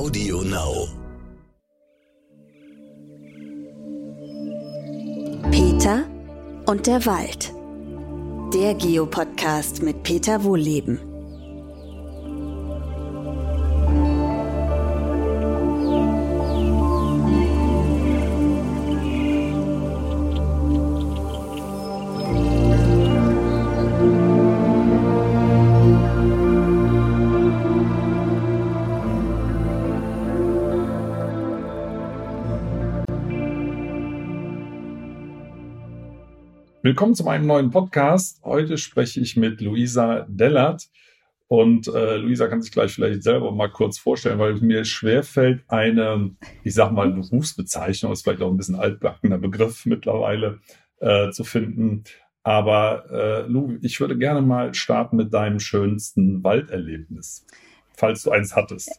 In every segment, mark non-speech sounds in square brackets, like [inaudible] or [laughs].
Audio Now. Peter und der Wald. Der Geopodcast mit Peter Wohlleben. Willkommen zu meinem neuen Podcast. Heute spreche ich mit Luisa Dellert. Und äh, Luisa kann sich gleich vielleicht selber mal kurz vorstellen, weil mir schwerfällt, eine, ich sag mal, Berufsbezeichnung, ist vielleicht auch ein bisschen altbackener Begriff mittlerweile, äh, zu finden. Aber äh, Lu, ich würde gerne mal starten mit deinem schönsten Walderlebnis, falls du eins hattest.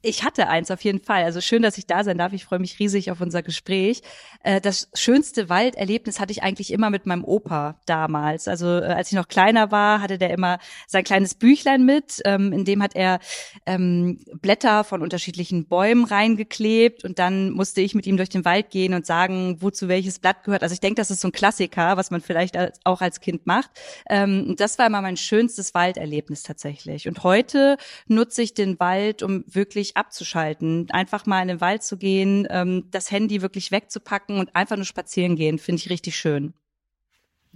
Ich hatte eins auf jeden Fall. Also schön, dass ich da sein darf. Ich freue mich riesig auf unser Gespräch. Äh, das schönste Walderlebnis hatte ich eigentlich immer mit meinem Opa damals. Also äh, als ich noch kleiner war, hatte der immer sein kleines Büchlein mit. Ähm, in dem hat er ähm, Blätter von unterschiedlichen Bäumen reingeklebt und dann musste ich mit ihm durch den Wald gehen und sagen, wozu welches Blatt gehört. Also ich denke, das ist so ein Klassiker, was man vielleicht auch als Kind macht. Ähm, das war immer mein schönstes Walderlebnis tatsächlich. Und heute nutze ich den Wald, um wirklich wirklich abzuschalten, einfach mal in den Wald zu gehen, ähm, das Handy wirklich wegzupacken und einfach nur spazieren gehen, finde ich richtig schön.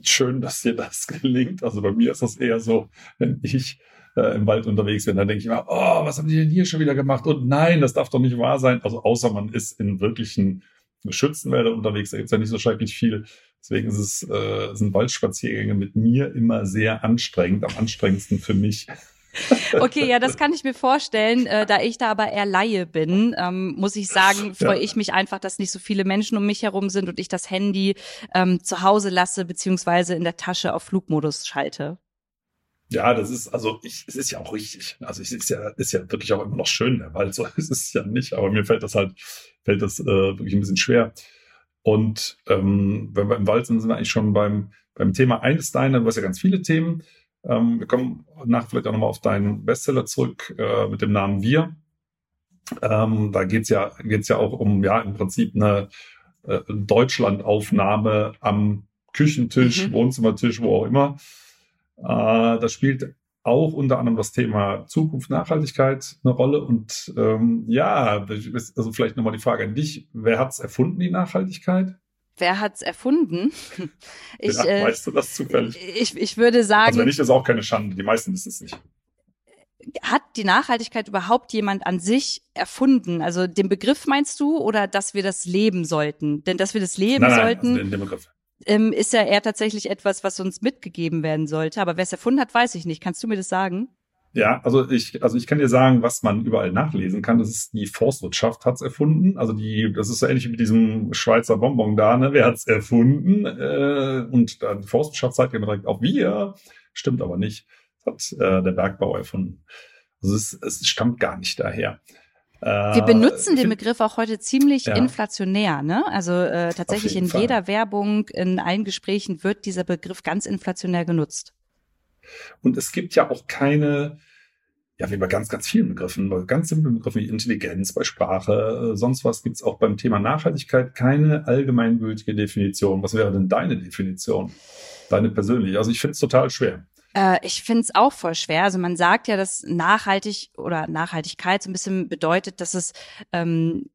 Schön, dass dir das [laughs] gelingt. Also bei mir ist das eher so, wenn ich äh, im Wald unterwegs bin, dann denke ich immer, oh, was haben die denn hier schon wieder gemacht? Und nein, das darf doch nicht wahr sein. Also außer man ist in wirklichen Schützenwäldern unterwegs, da gibt es ja nicht so schrecklich viel. Deswegen ist es, äh, sind Waldspaziergänge mit mir immer sehr anstrengend, am anstrengendsten für mich. Okay, ja, das kann ich mir vorstellen. Äh, da ich da aber eher Laie bin, ähm, muss ich sagen, freue ja. ich mich einfach, dass nicht so viele Menschen um mich herum sind und ich das Handy ähm, zu Hause lasse, beziehungsweise in der Tasche auf Flugmodus schalte. Ja, das ist, also ich, es ist ja auch richtig. Also es ist ja, ist ja wirklich auch immer noch schön, der Wald. [laughs] So ist es ja nicht, aber mir fällt das halt, fällt das äh, wirklich ein bisschen schwer. Und ähm, wenn wir im Wald sind, sind wir eigentlich schon beim, beim Thema eines deiner, du hast ja ganz viele Themen. Ähm, wir kommen nach vielleicht auch nochmal auf deinen Bestseller zurück äh, mit dem Namen Wir. Ähm, da geht's ja, geht's ja auch um, ja, im Prinzip eine äh, Deutschlandaufnahme am Küchentisch, mhm. Wohnzimmertisch, wo auch immer. Äh, da spielt auch unter anderem das Thema Zukunft, Nachhaltigkeit eine Rolle. Und ähm, ja, also vielleicht nochmal die Frage an dich. Wer hat's erfunden, die Nachhaltigkeit? Wer hat's erfunden? [laughs] Ich, ja, äh, weißt du das zufällig? Ich, ich würde sagen. Also wenn nicht, ist auch keine Schande. Die meisten wissen es nicht. Hat die Nachhaltigkeit überhaupt jemand an sich erfunden? Also den Begriff meinst du oder dass wir das leben sollten? Denn dass wir das leben nein, nein, sollten, also den, den Begriff. Ähm, ist ja eher tatsächlich etwas, was uns mitgegeben werden sollte. Aber wer es erfunden hat, weiß ich nicht. Kannst du mir das sagen? Ja, also ich, also ich kann dir sagen, was man überall nachlesen kann. Das ist die Forstwirtschaft hat's erfunden. Also die, das ist so ähnlich wie mit diesem Schweizer Bonbon da, ne? Wer hat's erfunden? Äh, und die Forstwirtschaft sagt immer direkt auch wir. Stimmt aber nicht. Das hat äh, der Bergbau erfunden. Also es, es stammt gar nicht daher. Äh, Wir benutzen den Begriff auch heute ziemlich ja. inflationär, ne? Also äh, tatsächlich in Fall. jeder Werbung, in allen Gesprächen wird dieser Begriff ganz inflationär genutzt. Und es gibt ja auch keine, ja, wie bei ganz, ganz vielen Begriffen, bei ganz simplen Begriffen wie Intelligenz, bei Sprache, äh, sonst was, gibt es auch beim Thema Nachhaltigkeit keine allgemeingültige Definition. Was wäre denn deine Definition? Deine persönliche? Also ich finde es total schwer. Äh, ich finde es auch voll schwer. Also man sagt ja, dass nachhaltig oder Nachhaltigkeit so ein bisschen bedeutet, dass es ähm,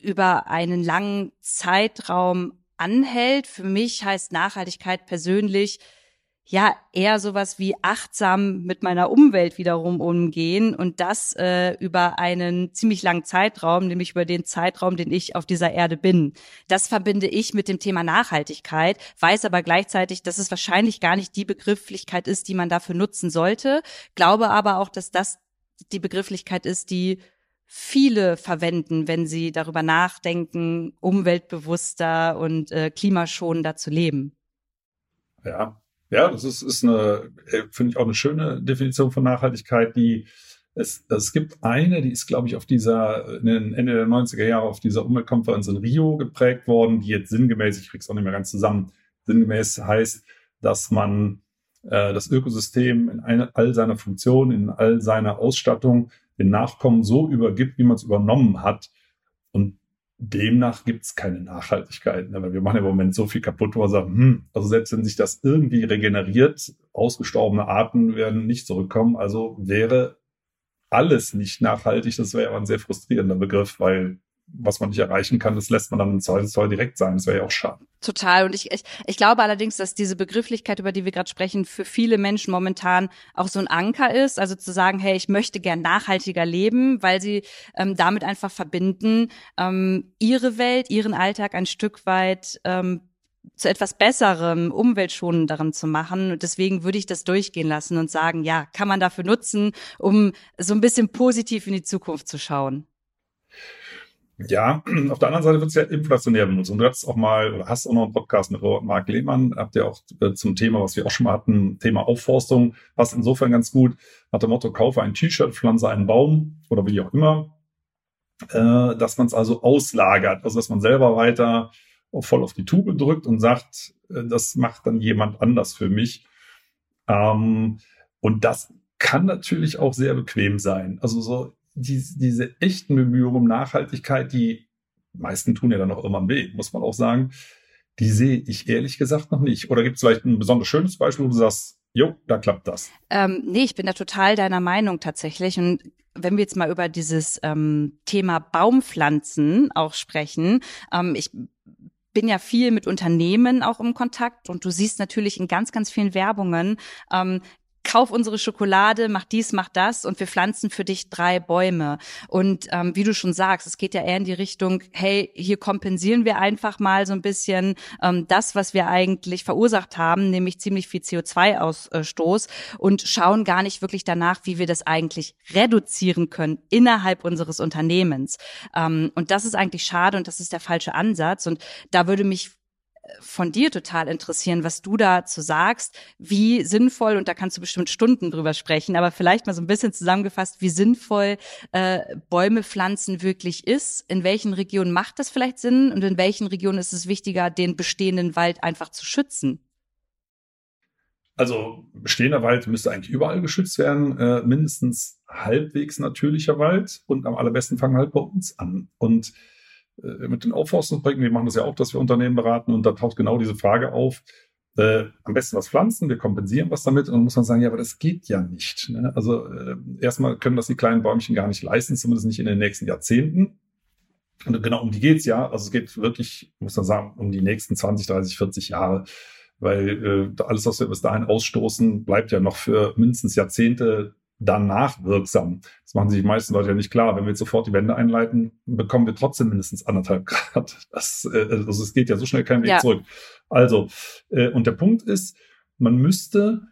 über einen langen Zeitraum anhält. Für mich heißt Nachhaltigkeit persönlich, ja eher sowas wie achtsam mit meiner Umwelt wiederum umgehen und das äh, über einen ziemlich langen Zeitraum, nämlich über den Zeitraum, den ich auf dieser Erde bin. Das verbinde ich mit dem Thema Nachhaltigkeit, weiß aber gleichzeitig, dass es wahrscheinlich gar nicht die Begrifflichkeit ist, die man dafür nutzen sollte, glaube aber auch, dass das die Begrifflichkeit ist, die viele verwenden, wenn sie darüber nachdenken, umweltbewusster und äh, klimaschonender zu leben. Ja, ja, das ist, ist eine, äh, finde ich auch eine schöne Definition von Nachhaltigkeit, die es, es gibt eine, die ist, glaube ich, auf dieser, Ende der 90er Jahre auf dieser Umweltkonferenz in Rio geprägt worden, die jetzt sinngemäß, ich krieg's auch nicht mehr ganz zusammen, sinngemäß heißt, dass man äh, das Ökosystem in eine, all seiner Funktionen, in all seiner Ausstattung den Nachkommen so übergibt, wie man es übernommen hat. Demnach gibt es keine Nachhaltigkeit. Ne? Weil wir machen im Moment so viel kaputt, wo wir sagen, hm, also selbst wenn sich das irgendwie regeneriert, ausgestorbene Arten werden nicht zurückkommen. Also wäre alles nicht nachhaltig. Das wäre aber ein sehr frustrierender Begriff, weil was man nicht erreichen kann, das lässt man dann im Zweifelsfall direkt sein. Das wäre ja auch schade. Total. Und ich, ich, ich glaube allerdings, dass diese Begrifflichkeit, über die wir gerade sprechen, für viele Menschen momentan auch so ein Anker ist. Also zu sagen, hey, ich möchte gern nachhaltiger leben, weil sie ähm, damit einfach verbinden, ähm, ihre Welt, ihren Alltag ein Stück weit ähm, zu etwas Besserem, umweltschonenderem zu machen. Und deswegen würde ich das durchgehen lassen und sagen, ja, kann man dafür nutzen, um so ein bisschen positiv in die Zukunft zu schauen. Ja, [clears throat] auf der anderen Seite wird es ja inflationär benutzt. Und du hast auch mal, oder hast auch noch einen Podcast mit Robert Mark Lehmann, habt ihr auch äh, zum Thema, was wir auch schon mal hatten, Thema Aufforstung, passt insofern ganz gut. Nach dem Motto, kaufe ein T-Shirt, pflanze einen Baum oder wie auch immer, äh, dass man es also auslagert, also dass man selber weiter voll auf die Tube drückt und sagt, äh, das macht dann jemand anders für mich. Ähm, und das kann natürlich auch sehr bequem sein. Also so die, diese echten Bemühungen um Nachhaltigkeit, die meisten tun ja dann auch immer weh, muss man auch sagen, die sehe ich ehrlich gesagt noch nicht. Oder gibt es vielleicht ein besonders schönes Beispiel, wo du sagst, jo, da klappt das? Ähm, nee, ich bin da total deiner Meinung tatsächlich. Und wenn wir jetzt mal über dieses ähm, Thema Baumpflanzen auch sprechen, ähm, ich bin ja viel mit Unternehmen auch im Kontakt und du siehst natürlich in ganz, ganz vielen Werbungen, ähm, kauf unsere Schokolade, mach dies, mach das und wir pflanzen für dich drei Bäume. Und ähm, wie du schon sagst, es geht ja eher in die Richtung, hey, hier kompensieren wir einfach mal so ein bisschen ähm, das, was wir eigentlich verursacht haben, nämlich ziemlich viel CO2-Ausstoß und schauen gar nicht wirklich danach, wie wir das eigentlich reduzieren können innerhalb unseres Unternehmens. Ähm, und das ist eigentlich schade und das ist der falsche Ansatz. Und da würde mich von dir total interessieren, was du dazu sagst, wie sinnvoll, und da kannst du bestimmt Stunden drüber sprechen, aber vielleicht mal so ein bisschen zusammengefasst, wie sinnvoll äh, Bäume pflanzen wirklich ist. In welchen Regionen macht das vielleicht Sinn und in welchen Regionen ist es wichtiger, den bestehenden Wald einfach zu schützen? Also bestehender Wald müsste eigentlich überall geschützt werden, äh, mindestens halbwegs natürlicher Wald und am allerbesten fangen halt bei uns an. Und mit den Aufforstungsprojekten, wir machen das ja auch, dass wir Unternehmen beraten und da taucht genau diese Frage auf. Äh, am besten was pflanzen, wir kompensieren was damit und dann muss man sagen, ja, aber das geht ja nicht. Ne? Also äh, erstmal können das die kleinen Bäumchen gar nicht leisten, zumindest nicht in den nächsten Jahrzehnten. Und genau um die geht's ja. Also es geht wirklich, muss man sagen, um die nächsten 20, 30, 40 Jahre. Weil äh, alles, was wir bis dahin ausstoßen, bleibt ja noch für mindestens Jahrzehnte danach wirksam. Das machen sich die meisten Leute ja nicht klar. Wenn wir jetzt sofort die Wände einleiten, bekommen wir trotzdem mindestens anderthalb [laughs] Grad. Das, äh, also es geht ja so schnell kein Weg ja. zurück. Also, äh, und der Punkt ist, man müsste,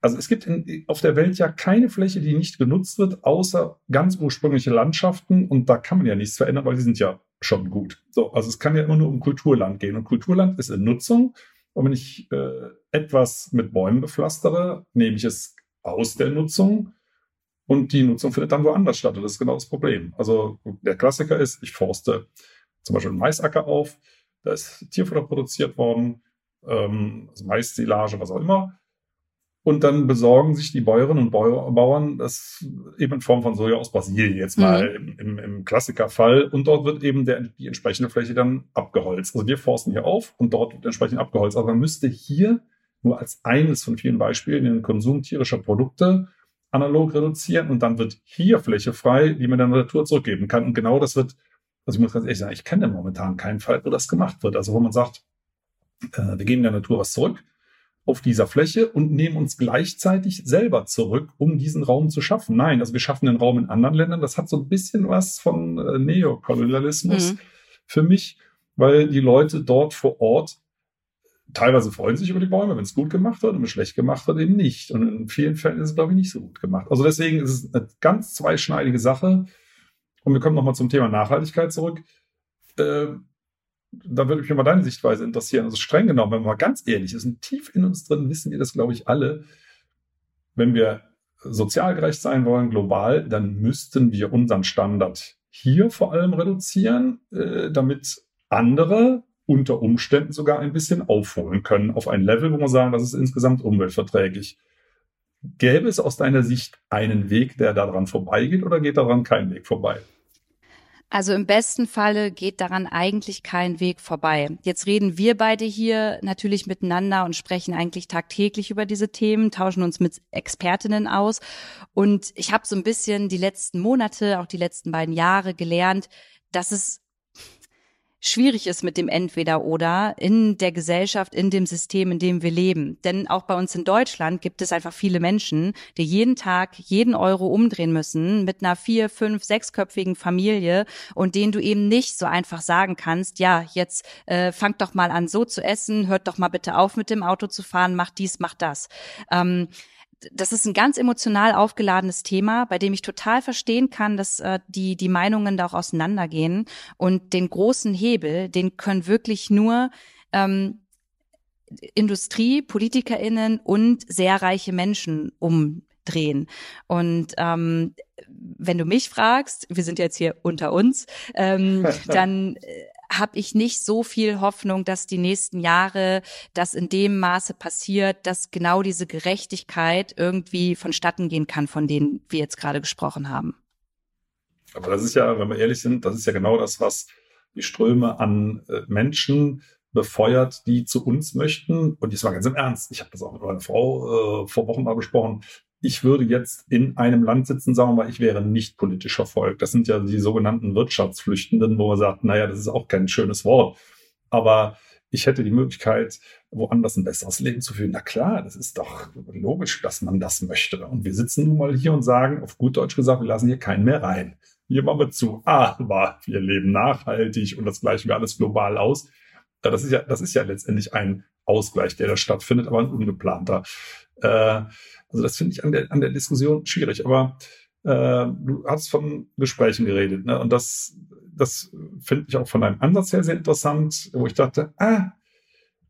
also es gibt in, auf der Welt ja keine Fläche, die nicht genutzt wird, außer ganz ursprüngliche Landschaften. Und da kann man ja nichts verändern, weil die sind ja schon gut. So, also es kann ja immer nur um Kulturland gehen. Und Kulturland ist in Nutzung. Und wenn ich äh, etwas mit Bäumen bepflastere, nehme ich es aus der Nutzung und die Nutzung findet dann woanders statt. Und das ist genau das Problem. Also der Klassiker ist, ich forste zum Beispiel einen Maisacker auf, da ist Tierfutter produziert worden, ähm, also Maissilage, was auch immer. Und dann besorgen sich die Bäuerinnen und Bauern das eben in Form von Soja aus Brasilien, jetzt mal mhm. im, im, Klassikerfall. Und dort wird eben der, die entsprechende Fläche dann abgeholzt. Also wir forsten hier auf und dort wird entsprechend abgeholzt. Aber man müsste hier nur als eines von vielen Beispielen den Konsum tierischer Produkte analog reduzieren und dann wird hier Fläche frei, die man der Natur zurückgeben kann. Und genau das wird, also ich muss ganz ehrlich sagen, ich kenne momentan keinen Fall, wo das gemacht wird. Also wo man sagt, äh, wir geben der Natur was zurück auf dieser Fläche und nehmen uns gleichzeitig selber zurück, um diesen Raum zu schaffen. Nein, also wir schaffen den Raum in anderen Ländern. Das hat so ein bisschen was von äh, Neokolonialismus mhm. für mich, weil die Leute dort vor Ort teilweise freuen sich über die Bäume, wenn es gut gemacht wird und wenn es schlecht gemacht wird, eben nicht. Und in vielen Fällen ist es, glaube ich, nicht so gut gemacht. Also deswegen ist es eine ganz zweischneidige Sache. Und wir kommen nochmal zum Thema Nachhaltigkeit zurück. Äh, da würde mich mal deine Sichtweise interessieren. Also streng genommen, wenn man mal ganz ehrlich ist, und tief in uns drin wissen wir das, glaube ich, alle, wenn wir sozial gerecht sein wollen, global, dann müssten wir unseren Standard hier vor allem reduzieren, äh, damit andere unter Umständen sogar ein bisschen aufholen können auf ein Level, wo man sagen, das ist insgesamt umweltverträglich. Gäbe es aus deiner Sicht einen Weg, der daran vorbeigeht oder geht daran kein Weg vorbei? Also im besten Falle geht daran eigentlich kein Weg vorbei. Jetzt reden wir beide hier natürlich miteinander und sprechen eigentlich tagtäglich über diese Themen, tauschen uns mit Expertinnen aus. Und ich habe so ein bisschen die letzten Monate, auch die letzten beiden Jahre gelernt, dass es schwierig ist mit dem Entweder-Oder in der Gesellschaft, in dem System, in dem wir leben. Denn auch bei uns in Deutschland gibt es einfach viele Menschen, die jeden Tag jeden Euro umdrehen müssen mit einer vier, fünf, sechsköpfigen Familie und denen du eben nicht so einfach sagen kannst, ja, jetzt äh, fangt doch mal an so zu essen, hört doch mal bitte auf mit dem Auto zu fahren, macht dies, macht das. Ähm, das ist ein ganz emotional aufgeladenes Thema, bei dem ich total verstehen kann, dass äh, die, die Meinungen da auch auseinandergehen. Und den großen Hebel, den können wirklich nur ähm, Industrie, PolitikerInnen und sehr reiche Menschen umdrehen. Und ähm, wenn du mich fragst, wir sind jetzt hier unter uns, ähm, [laughs] dann äh, habe ich nicht so viel Hoffnung, dass die nächsten Jahre das in dem Maße passiert, dass genau diese Gerechtigkeit irgendwie vonstatten gehen kann, von denen wir jetzt gerade gesprochen haben. Aber das ist ja, wenn wir ehrlich sind, das ist ja genau das, was die Ströme an äh, Menschen befeuert, die zu uns möchten. Und das war ganz im Ernst. Ich habe das auch mit meiner Frau äh, vor Wochen mal besprochen ich würde jetzt in einem Land sitzen, sagen wir mal, ich wäre nicht politisch verfolgt. Das sind ja die sogenannten Wirtschaftsflüchtenden, wo man sagt, naja, das ist auch kein schönes Wort. Aber ich hätte die Möglichkeit, woanders ein besseres Leben zu führen. Na klar, das ist doch logisch, dass man das möchte. Und wir sitzen nun mal hier und sagen, auf gut Deutsch gesagt, wir lassen hier keinen mehr rein. Hier machen wir zu. Aber wir leben nachhaltig und das gleichen wir alles global aus. Das ist ja, das ist ja letztendlich ein Ausgleich, der da stattfindet, aber ein ungeplanter. Äh, also das finde ich an der, an der Diskussion schwierig. Aber äh, du hast von Gesprächen geredet, ne? Und das, das finde ich auch von deinem Ansatz her sehr interessant, wo ich dachte, ah,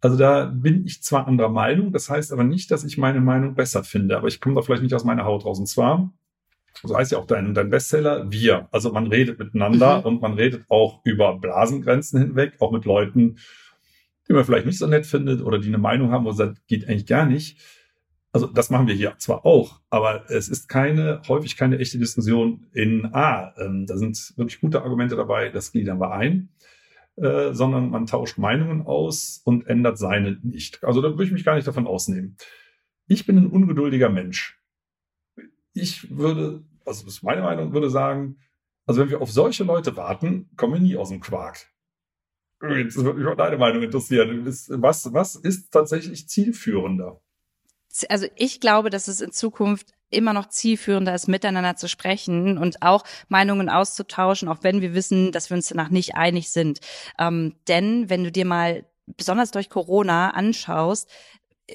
also da bin ich zwar anderer Meinung, das heißt aber nicht, dass ich meine Meinung besser finde, aber ich komme da vielleicht nicht aus meiner Haut raus. Und zwar, so heißt ja auch dein, dein Bestseller, wir. Also man redet miteinander mhm. und man redet auch über Blasengrenzen hinweg, auch mit Leuten, die man vielleicht nicht so nett findet oder die eine Meinung haben, wo man sagt, geht eigentlich gar nicht. Also das machen wir hier zwar auch, aber es ist keine, häufig keine echte Diskussion in, ah, ähm, da sind wirklich gute Argumente dabei, das gliedern wir ein, äh, sondern man tauscht Meinungen aus und ändert seine nicht. Also da würde ich mich gar nicht davon ausnehmen. Ich bin ein ungeduldiger Mensch. Ich würde, also das ist meine Meinung, würde sagen, also wenn wir auf solche Leute warten, kommen wir nie aus dem Quark. Jetzt würde mich mal deine Meinung interessieren. Was, was ist tatsächlich zielführender? also ich glaube, dass es in Zukunft immer noch zielführender ist, miteinander zu sprechen und auch Meinungen auszutauschen, auch wenn wir wissen, dass wir uns danach nicht einig sind. Ähm, denn wenn du dir mal besonders durch Corona anschaust,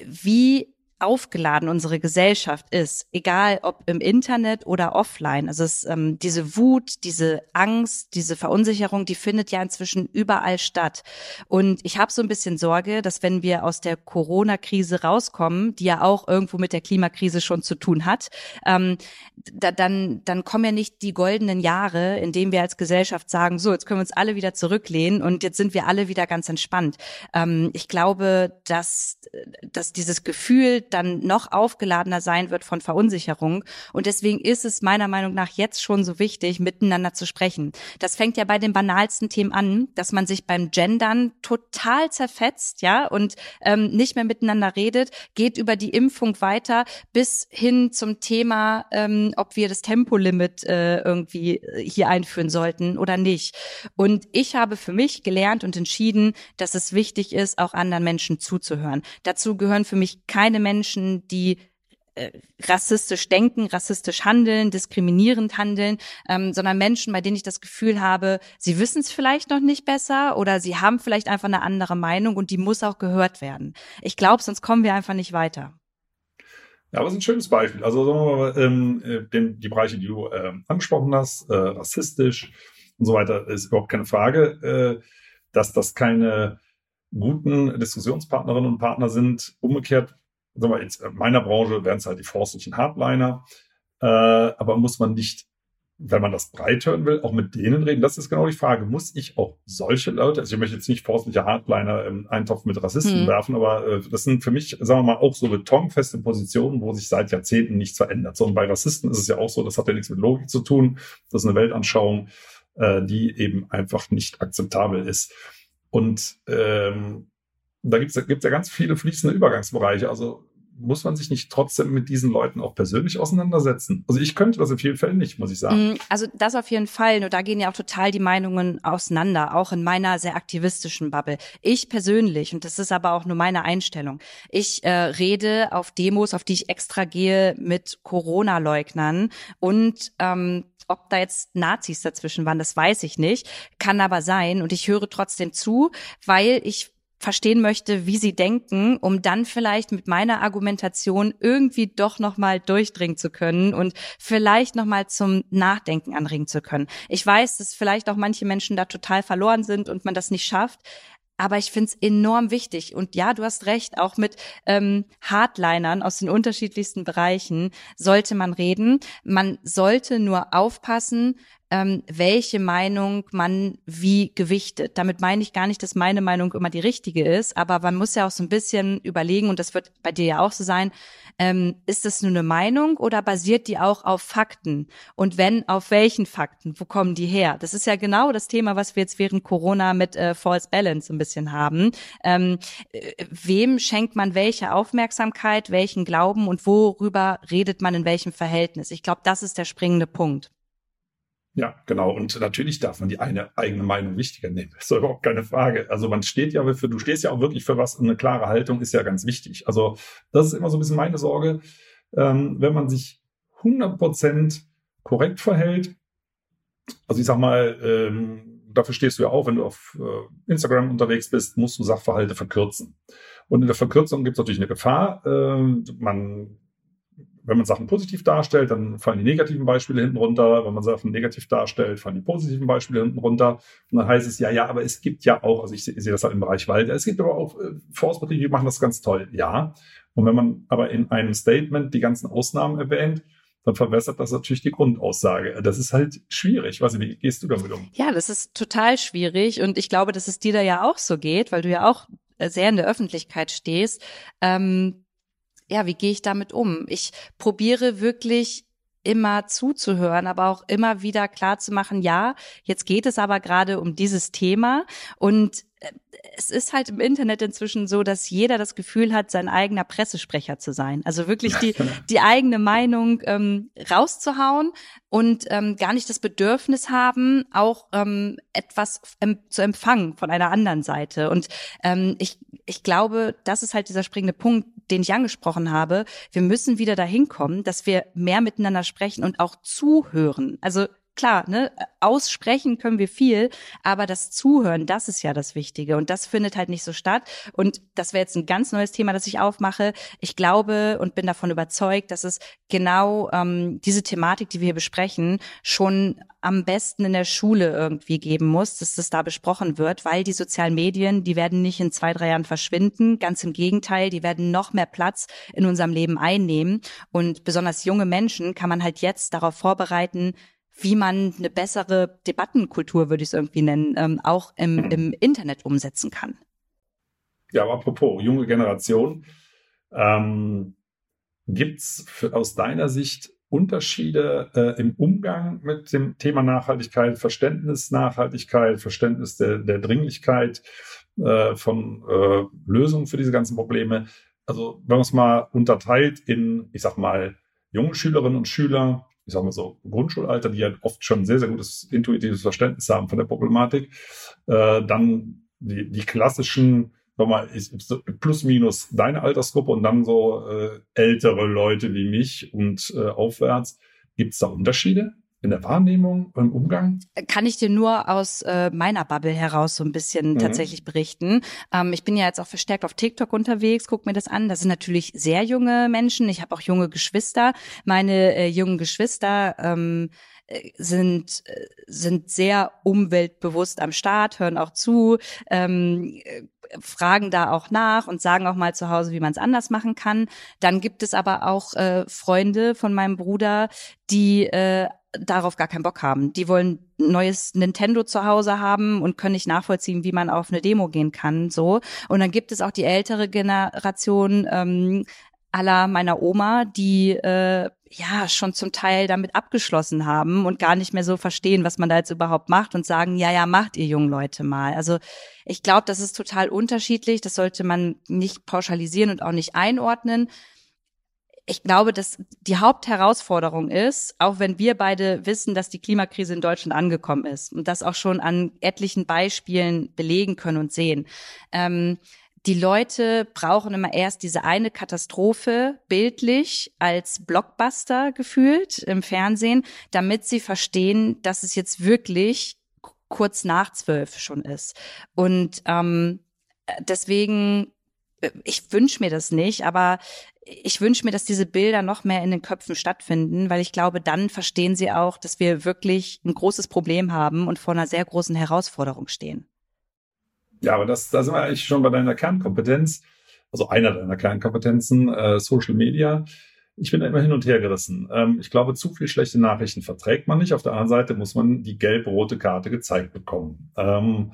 wie aufgeladen unsere Gesellschaft ist, egal ob im Internet oder offline. Also es, ähm, diese Wut, diese Angst, diese Verunsicherung, die findet ja inzwischen überall statt. Und ich habe so ein bisschen Sorge, dass wenn wir aus der Corona-Krise rauskommen, die ja auch irgendwo mit der Klimakrise schon zu tun hat, ähm, da, dann, dann kommen ja nicht die goldenen Jahre, in denen wir als Gesellschaft sagen, so, jetzt können wir uns alle wieder zurücklehnen und jetzt sind wir alle wieder ganz entspannt. Ähm, ich glaube, dass, dass dieses Gefühl, dann noch aufgeladener sein wird von Verunsicherung. Und deswegen ist es meiner Meinung nach jetzt schon so wichtig, miteinander zu sprechen. Das fängt ja bei den banalsten Themen an, dass man sich beim Gendern total zerfetzt, ja, und ähm, nicht mehr miteinander redet, geht über die Impfung weiter bis hin zum Thema, ähm, ob wir das Tempolimit äh, irgendwie äh, hier einführen sollten oder nicht. Und ich habe für mich gelernt und entschieden, dass es wichtig ist, auch anderen Menschen zuzuhören. Dazu gehören für mich keine Menschen, Menschen, die äh, rassistisch denken, rassistisch handeln, diskriminierend handeln, ähm, sondern Menschen, bei denen ich das Gefühl habe, sie wissen es vielleicht noch nicht besser oder sie haben vielleicht einfach eine andere Meinung und die muss auch gehört werden. Ich glaube, sonst kommen wir einfach nicht weiter. Ja, aber es ist ein schönes Beispiel. Also sagen wir mal, ähm, äh, den, die Bereiche, die du äh, angesprochen hast, äh, rassistisch und so weiter, ist überhaupt keine Frage, äh, dass das keine guten Diskussionspartnerinnen und Partner sind. Umgekehrt sagen wir, jetzt in meiner Branche wären es halt die forstlichen Hardliner, äh, aber muss man nicht wenn man das breit hören will, auch mit denen reden. Das ist genau die Frage. Muss ich auch solche Leute, also ich möchte jetzt nicht forstliche Hardliner im Eintopf mit Rassisten hm. werfen, aber äh, das sind für mich, sagen wir mal, auch so betonfeste Positionen, wo sich seit Jahrzehnten nichts verändert. So, und bei Rassisten ist es ja auch so, das hat ja nichts mit Logik zu tun. Das ist eine Weltanschauung, äh, die eben einfach nicht akzeptabel ist. Und ähm, da gibt es gibt's ja ganz viele fließende Übergangsbereiche. Also muss man sich nicht trotzdem mit diesen Leuten auch persönlich auseinandersetzen? Also ich könnte das in vielen Fällen nicht, muss ich sagen. Mm, also das auf jeden Fall. Nur da gehen ja auch total die Meinungen auseinander, auch in meiner sehr aktivistischen Bubble. Ich persönlich, und das ist aber auch nur meine Einstellung, ich äh, rede auf Demos, auf die ich extra gehe, mit Corona-Leugnern und ähm, ob da jetzt Nazis dazwischen waren, das weiß ich nicht. Kann aber sein. Und ich höre trotzdem zu, weil ich verstehen möchte, wie sie denken, um dann vielleicht mit meiner Argumentation irgendwie doch noch mal durchdringen zu können und vielleicht noch mal zum Nachdenken anregen zu können. Ich weiß, dass vielleicht auch manche Menschen da total verloren sind und man das nicht schafft, aber ich finde es enorm wichtig. Und ja, du hast recht, auch mit ähm, Hardlinern aus den unterschiedlichsten Bereichen sollte man reden. Man sollte nur aufpassen, ähm, welche Meinung man wie gewichtet. Damit meine ich gar nicht, dass meine Meinung immer die richtige ist, aber man muss ja auch so ein bisschen überlegen, und das wird bei dir ja auch so sein, ähm, ist das nur eine Meinung oder basiert die auch auf Fakten? Und wenn, auf welchen Fakten? Wo kommen die her? Das ist ja genau das Thema, was wir jetzt während Corona mit äh, False Balance ein bisschen haben. Ähm, äh, wem schenkt man welche Aufmerksamkeit, welchen Glauben und worüber redet man in welchem Verhältnis? Ich glaube, das ist der springende Punkt. Ja, genau. Und natürlich darf man die eine eigene Meinung wichtiger nehmen. [laughs] Das ist überhaupt keine Frage. Also man steht ja für, du stehst ja auch wirklich für was. Eine klare Haltung ist ja ganz wichtig. Also das ist immer so ein bisschen meine Sorge. Ähm, wenn man sich 100 Prozent korrekt verhält, also ich sag mal, ähm, dafür stehst du ja auch, wenn du auf äh, Instagram unterwegs bist, musst du Sachverhalte verkürzen. Und in der Verkürzung gibt es natürlich eine Gefahr. Äh, man wenn man Sachen positiv darstellt, dann fallen die negativen Beispiele hinten runter. Wenn man Sachen negativ darstellt, fallen die positiven Beispiele hinten runter. Und dann heißt es, ja, ja, aber es gibt ja auch, also ich, ich sehe das halt im Bereich Wald, es gibt aber auch äh, Forstbetriebe, die machen das ganz toll. Ja. Und wenn man aber in einem Statement die ganzen Ausnahmen erwähnt, dann verwässert das natürlich die Grundaussage. Das ist halt schwierig. Was, wie gehst du damit um? Ja, das ist total schwierig. Und ich glaube, dass es dir da ja auch so geht, weil du ja auch sehr in der Öffentlichkeit stehst. Ähm, ja, wie gehe ich damit um? Ich probiere wirklich immer zuzuhören, aber auch immer wieder klar zu machen, ja, jetzt geht es aber gerade um dieses Thema und äh, es ist halt im Internet inzwischen so, dass jeder das Gefühl hat, sein eigener Pressesprecher zu sein. Also wirklich die, die eigene Meinung ähm, rauszuhauen und ähm, gar nicht das Bedürfnis haben, auch ähm, etwas zu empfangen von einer anderen Seite. Und ähm, ich, ich glaube, das ist halt dieser springende Punkt, den ich angesprochen habe. Wir müssen wieder dahin kommen, dass wir mehr miteinander sprechen und auch zuhören. Also klar, ne, aussprechen können wir viel, aber das Zuhören, das ist ja das Wichtige und das findet halt nicht so statt. Und das wäre jetzt ein ganz neues Thema, das ich aufmache. Ich glaube und bin davon überzeugt, dass es genau ähm, diese Thematik, die wir hier besprechen, schon am besten in der Schule irgendwie geben muss, dass das da besprochen wird, weil die sozialen Medien, die werden nicht in zwei, drei Jahren verschwinden. Ganz im Gegenteil, die werden noch mehr Platz in unserem Leben einnehmen. Und besonders junge Menschen kann man halt jetzt darauf vorbereiten, wie man eine bessere Debattenkultur, würde ich es irgendwie nennen, ähm, auch im, mhm. im Internet umsetzen kann. Ja, aber apropos junge Generation, ähm, gibt es aus deiner Sicht Unterschiede äh, im Umgang mit dem Thema Nachhaltigkeit, Verständnis Nachhaltigkeit, Verständnis der, der Dringlichkeit äh, von äh, Lösungen für diese ganzen Probleme? Also wenn man es mal unterteilt in, ich sag mal, junge Schülerinnen und Schüler, ich sag mal so, Grundschulalter, die ja oft schon sehr, sehr gutes intuitives Verständnis haben von der Problematik, äh, dann die, die klassischen, nochmal, plus minus deine Altersgruppe und dann so äh, ältere Leute wie mich und äh, aufwärts. Gibt es da Unterschiede? In der Wahrnehmung, im Umgang? Kann ich dir nur aus äh, meiner Bubble heraus so ein bisschen mhm. tatsächlich berichten. Ähm, ich bin ja jetzt auch verstärkt auf TikTok unterwegs, guck mir das an. Das sind natürlich sehr junge Menschen. Ich habe auch junge Geschwister. Meine äh, jungen Geschwister ähm, äh, sind äh, sind sehr umweltbewusst am Start, hören auch zu, ähm, fragen da auch nach und sagen auch mal zu Hause, wie man es anders machen kann. Dann gibt es aber auch äh, Freunde von meinem Bruder, die äh, darauf gar keinen Bock haben. Die wollen neues Nintendo zu Hause haben und können nicht nachvollziehen, wie man auf eine Demo gehen kann. So. Und dann gibt es auch die ältere Generation, ähm, aller meiner Oma, die äh, ja schon zum Teil damit abgeschlossen haben und gar nicht mehr so verstehen, was man da jetzt überhaupt macht und sagen, ja, ja, macht ihr jungen Leute mal. Also ich glaube, das ist total unterschiedlich. Das sollte man nicht pauschalisieren und auch nicht einordnen. Ich glaube, dass die Hauptherausforderung ist, auch wenn wir beide wissen, dass die Klimakrise in Deutschland angekommen ist und das auch schon an etlichen Beispielen belegen können und sehen. Ähm, die Leute brauchen immer erst diese eine Katastrophe bildlich als Blockbuster gefühlt im Fernsehen, damit sie verstehen, dass es jetzt wirklich kurz nach zwölf schon ist. Und ähm, deswegen, äh, ich wünsche mir das nicht, aber ich wünsche mir, dass diese Bilder noch mehr in den Köpfen stattfinden, weil ich glaube, dann verstehen sie auch, dass wir wirklich ein großes Problem haben und vor einer sehr großen Herausforderung stehen. Ja, aber das, da sind wir eigentlich schon bei deiner Kernkompetenz, also einer deiner Kernkompetenzen, äh, Social Media. Ich bin da immer hin und her gerissen. Ähm, ich glaube, zu viel schlechte Nachrichten verträgt man nicht. Auf der anderen Seite muss man die gelb-rote Karte gezeigt bekommen. Ähm,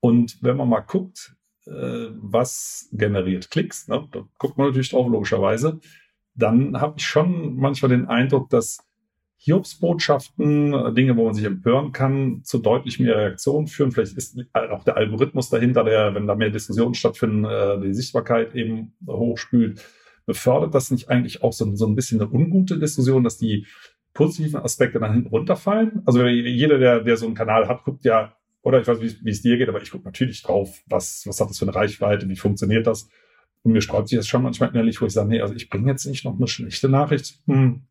und wenn man mal guckt, äh, was generiert Klicks, ne, da guckt man natürlich drauf, logischerweise, dann habe ich schon manchmal den Eindruck, dass Hiobsbotschaften, äh, Dinge, wo man sich empören kann, zu deutlich mehr Reaktionen führen. Vielleicht ist auch der Algorithmus dahinter, der, wenn da mehr Diskussionen stattfinden, äh, die Sichtbarkeit eben hochspült. Befördert das nicht eigentlich auch so, so ein bisschen eine ungute Diskussion, dass die positiven Aspekte dann hinten runterfallen? Also jeder, der, der so einen Kanal hat, guckt ja, oder ich weiß, wie, wie es dir geht, aber ich gucke natürlich drauf, was, was hat das für eine Reichweite, wie funktioniert das? Und mir sträubt sich das schon manchmal innerlich, wo ich sage, nee, also ich bringe jetzt nicht noch eine schlechte Nachricht. Hm,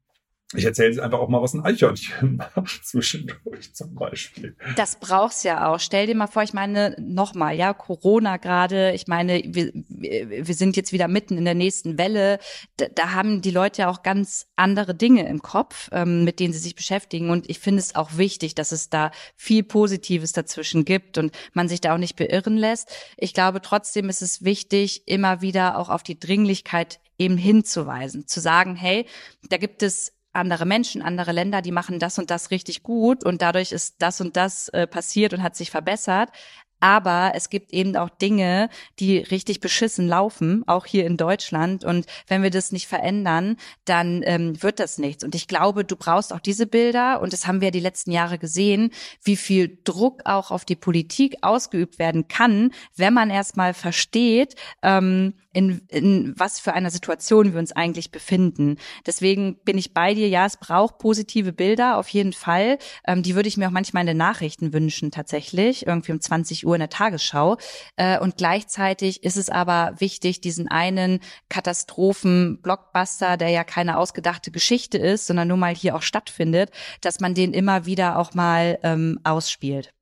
ich erzähle jetzt einfach auch mal, was ein Eichhörnchen [laughs] macht zwischendurch zum Beispiel. Das brauchst ja auch. Stell dir mal vor, ich meine, nochmal, ja, Corona gerade, ich meine, wir, wir sind jetzt wieder mitten in der nächsten Welle. Da, da haben die Leute ja auch ganz andere Dinge im Kopf, ähm, mit denen sie sich beschäftigen. Und ich finde es auch wichtig, dass es da viel Positives dazwischen gibt und man sich da auch nicht beirren lässt. Ich glaube, trotzdem ist es wichtig, immer wieder auch auf die Dringlichkeit eben hinzuweisen, zu sagen, hey, da gibt es andere Menschen, andere Länder, die machen das und das richtig gut und dadurch ist das und das äh, passiert und hat sich verbessert. Aber es gibt eben auch Dinge, die richtig beschissen laufen, auch hier in Deutschland. Und wenn wir das nicht verändern, dann ähm, wird das nichts. Und ich glaube, du brauchst auch diese Bilder. Und das haben wir die letzten Jahre gesehen, wie viel Druck auch auf die Politik ausgeübt werden kann, wenn man erstmal versteht, ähm, in, in was für einer Situation wir uns eigentlich befinden. Deswegen bin ich bei dir. Ja, es braucht positive Bilder, auf jeden Fall. Ähm, die würde ich mir auch manchmal in den Nachrichten wünschen, tatsächlich. Irgendwie um 20 Uhr in der Tagesschau. Äh, und gleichzeitig ist es aber wichtig, diesen einen Katastrophen-Blockbuster, der ja keine ausgedachte Geschichte ist, sondern nur mal hier auch stattfindet, dass man den immer wieder auch mal ähm, ausspielt.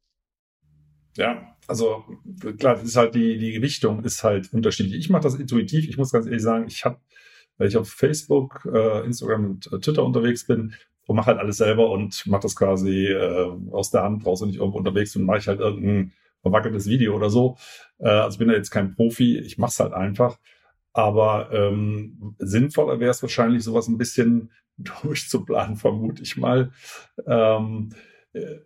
Ja, also klar, ist halt die, die Gewichtung ist halt unterschiedlich. Ich mache das intuitiv. Ich muss ganz ehrlich sagen, ich habe, weil ich auf Facebook, äh, Instagram und äh, Twitter unterwegs bin und mache halt alles selber und mache das quasi äh, aus der Hand raus, wenn ich irgendwo unterwegs bin, mache ich halt irgendein verwackeltes Video oder so. Äh, also bin da jetzt kein Profi, ich mache es halt einfach. Aber ähm, sinnvoller wäre es wahrscheinlich, sowas ein bisschen [laughs] durchzuplanen, vermute ich mal. Ähm, äh,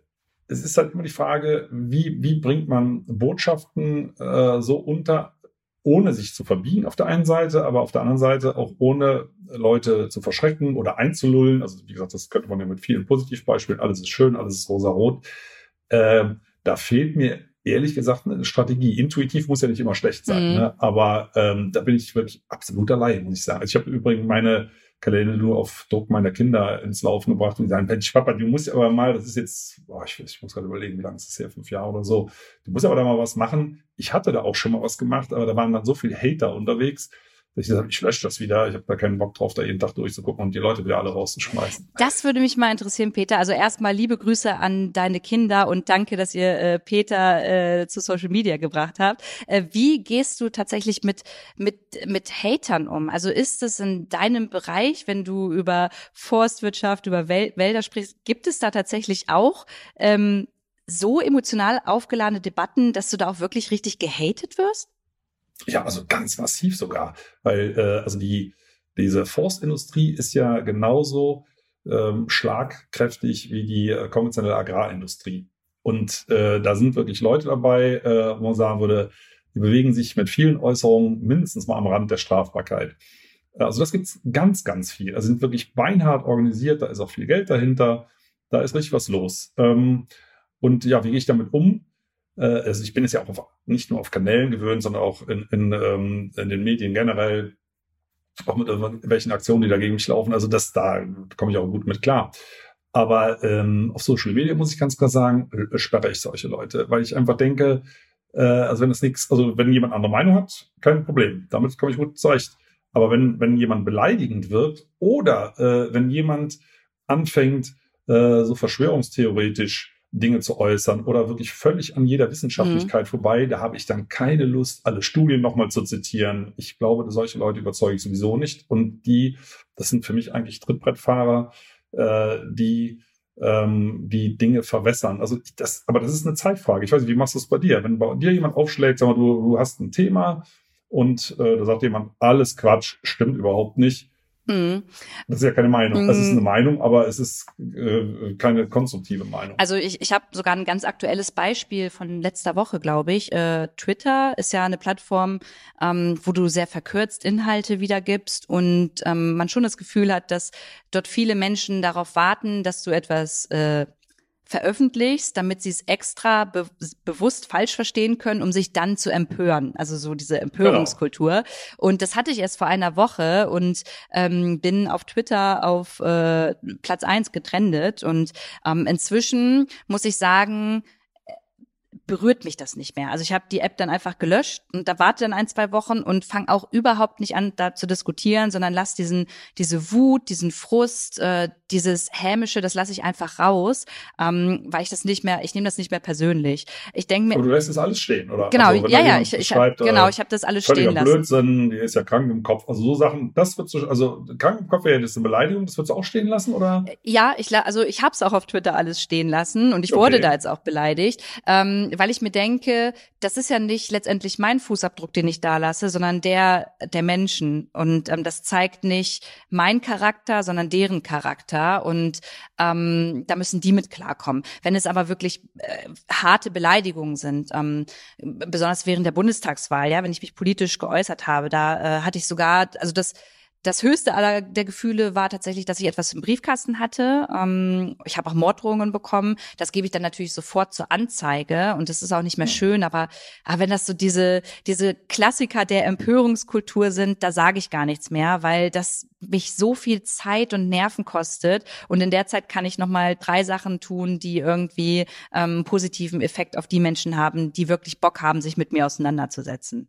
es ist halt immer die Frage, wie, wie bringt man Botschaften äh, so unter, ohne sich zu verbiegen auf der einen Seite, aber auf der anderen Seite auch ohne Leute zu verschrecken oder einzulullen. Also wie gesagt, das könnte man ja mit vielen Positivbeispielen, alles ist schön, alles ist rosa-rot. Äh, da fehlt mir ehrlich gesagt eine Strategie. Intuitiv muss ja nicht immer schlecht sein, mhm. ne? aber ähm, da bin ich wirklich absolut allein, muss ich sagen. Also ich habe übrigens meine Kalender nur auf Druck meiner Kinder ins Laufen gebracht und die sagen, Mensch, Papa, du musst aber mal, das ist jetzt, boah, ich, ich muss gerade überlegen, wie lange ist das her, fünf Jahre oder so, du musst aber da mal was machen. Ich hatte da auch schon mal was gemacht, aber da waren dann so viele Hater unterwegs, ich gesagt habe, ich lösche das wieder. Ich habe da keinen Bock drauf, da jeden Tag durchzugucken und die Leute wieder alle rauszuschmeißen. Das würde mich mal interessieren, Peter. Also erstmal liebe Grüße an deine Kinder und danke, dass ihr äh, Peter äh, zu Social Media gebracht habt. Äh, wie gehst du tatsächlich mit, mit, mit Hatern um? Also ist es in deinem Bereich, wenn du über Forstwirtschaft, über Wel Wälder sprichst, gibt es da tatsächlich auch ähm, so emotional aufgeladene Debatten, dass du da auch wirklich richtig gehatet wirst? Ja, also ganz massiv sogar, weil äh, also die diese Forstindustrie ist ja genauso ähm, schlagkräftig wie die äh, konventionelle Agrarindustrie. Und äh, da sind wirklich Leute dabei, äh, wo man sagen würde, die bewegen sich mit vielen Äußerungen mindestens mal am Rand der Strafbarkeit. Also das gibt's ganz, ganz viel. Also sind wirklich beinhart organisiert, da ist auch viel Geld dahinter, da ist richtig was los. Ähm, und ja, wie gehe ich damit um? Äh, also ich bin jetzt ja auch auf, nicht nur auf Kanälen gewöhnt, sondern auch in, in, ähm, in den Medien generell, auch mit irgendwelchen Aktionen, die dagegen mich laufen. Also das, da komme ich auch gut mit klar. Aber ähm, auf Social Media muss ich ganz klar sagen, sperre ich solche Leute, weil ich einfach denke, äh, also wenn es nichts, also wenn jemand andere Meinung hat, kein Problem. Damit komme ich gut zurecht. Aber wenn, wenn jemand beleidigend wird oder äh, wenn jemand anfängt, äh, so verschwörungstheoretisch Dinge zu äußern oder wirklich völlig an jeder Wissenschaftlichkeit mhm. vorbei, da habe ich dann keine Lust, alle Studien nochmal zu zitieren. Ich glaube, solche Leute überzeuge ich sowieso nicht. Und die, das sind für mich eigentlich Trittbrettfahrer, äh, die ähm, die Dinge verwässern. Also das, aber das ist eine Zeitfrage. Ich weiß nicht, wie machst du es bei dir? Wenn bei dir jemand aufschlägt, sag mal, du, du hast ein Thema und äh, da sagt jemand, alles Quatsch, stimmt überhaupt nicht Mhm. Das ist ja keine Meinung. Das ist eine mhm. Meinung, aber es ist äh, keine konstruktive Meinung. Also ich, ich habe sogar ein ganz aktuelles Beispiel von letzter Woche, glaube ich. Äh, Twitter ist ja eine Plattform, ähm, wo du sehr verkürzt Inhalte wiedergibst und ähm, man schon das Gefühl hat, dass dort viele Menschen darauf warten, dass du etwas äh, veröffentlichst, damit sie es extra be bewusst falsch verstehen können, um sich dann zu empören. Also so diese Empörungskultur. Genau. Und das hatte ich erst vor einer Woche und ähm, bin auf Twitter auf äh, Platz eins getrendet. Und ähm, inzwischen muss ich sagen, berührt mich das nicht mehr. Also ich habe die App dann einfach gelöscht und da warte dann ein, zwei Wochen und fange auch überhaupt nicht an, da zu diskutieren, sondern lass diesen, diese Wut, diesen Frust, äh, dieses Hämische, das lasse ich einfach raus, ähm, weil ich das nicht mehr, ich nehme das nicht mehr persönlich. Ich denke mir. Aber du lässt das alles stehen, oder? Genau, also, ja, ja, ich, ich hab, genau, äh, ich habe das alles stehen lassen. Blödsinn, die ist ja krank im Kopf. Also so Sachen, das wird so, also krank im Kopf wäre das eine Beleidigung, das würdest du auch stehen lassen, oder? Ja, ich, also ich habe es auch auf Twitter alles stehen lassen und ich okay. wurde da jetzt auch beleidigt. Ähm, weil ich mir denke, das ist ja nicht letztendlich mein Fußabdruck, den ich da lasse, sondern der der Menschen. Und ähm, das zeigt nicht mein Charakter, sondern deren Charakter. Und ähm, da müssen die mit klarkommen. Wenn es aber wirklich äh, harte Beleidigungen sind, ähm, besonders während der Bundestagswahl, ja, wenn ich mich politisch geäußert habe, da äh, hatte ich sogar, also das das höchste aller der Gefühle war tatsächlich, dass ich etwas im Briefkasten hatte. Ähm, ich habe auch Morddrohungen bekommen. Das gebe ich dann natürlich sofort zur Anzeige und das ist auch nicht mehr schön. Aber, aber wenn das so diese diese Klassiker der Empörungskultur sind, da sage ich gar nichts mehr, weil das mich so viel Zeit und Nerven kostet. Und in der Zeit kann ich noch mal drei Sachen tun, die irgendwie ähm, positiven Effekt auf die Menschen haben, die wirklich Bock haben, sich mit mir auseinanderzusetzen.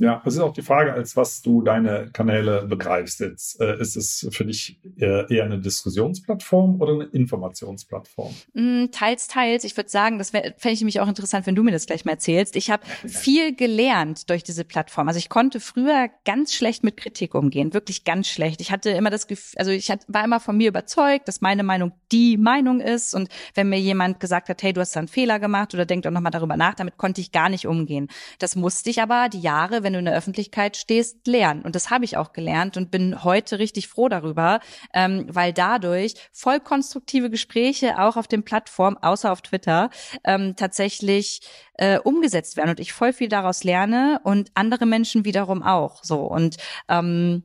Ja, es ist auch die Frage, als was du deine Kanäle begreifst jetzt. Äh, ist es für dich eher, eher eine Diskussionsplattform oder eine Informationsplattform? Mm, teils, teils. Ich würde sagen, das fände ich nämlich auch interessant, wenn du mir das gleich mal erzählst. Ich habe viel gelernt durch diese Plattform. Also ich konnte früher ganz schlecht mit Kritik umgehen, wirklich ganz schlecht. Ich hatte immer das Gefühl, also ich hat, war immer von mir überzeugt, dass meine Meinung die Meinung ist. Und wenn mir jemand gesagt hat, hey, du hast da einen Fehler gemacht oder denk doch nochmal darüber nach, damit konnte ich gar nicht umgehen. Das musste ich aber die Jahre, wenn du in der Öffentlichkeit stehst, lernen. Und das habe ich auch gelernt und bin heute richtig froh darüber, ähm, weil dadurch voll konstruktive Gespräche auch auf den Plattformen, außer auf Twitter, ähm, tatsächlich äh, umgesetzt werden und ich voll viel daraus lerne und andere Menschen wiederum auch. So und ähm,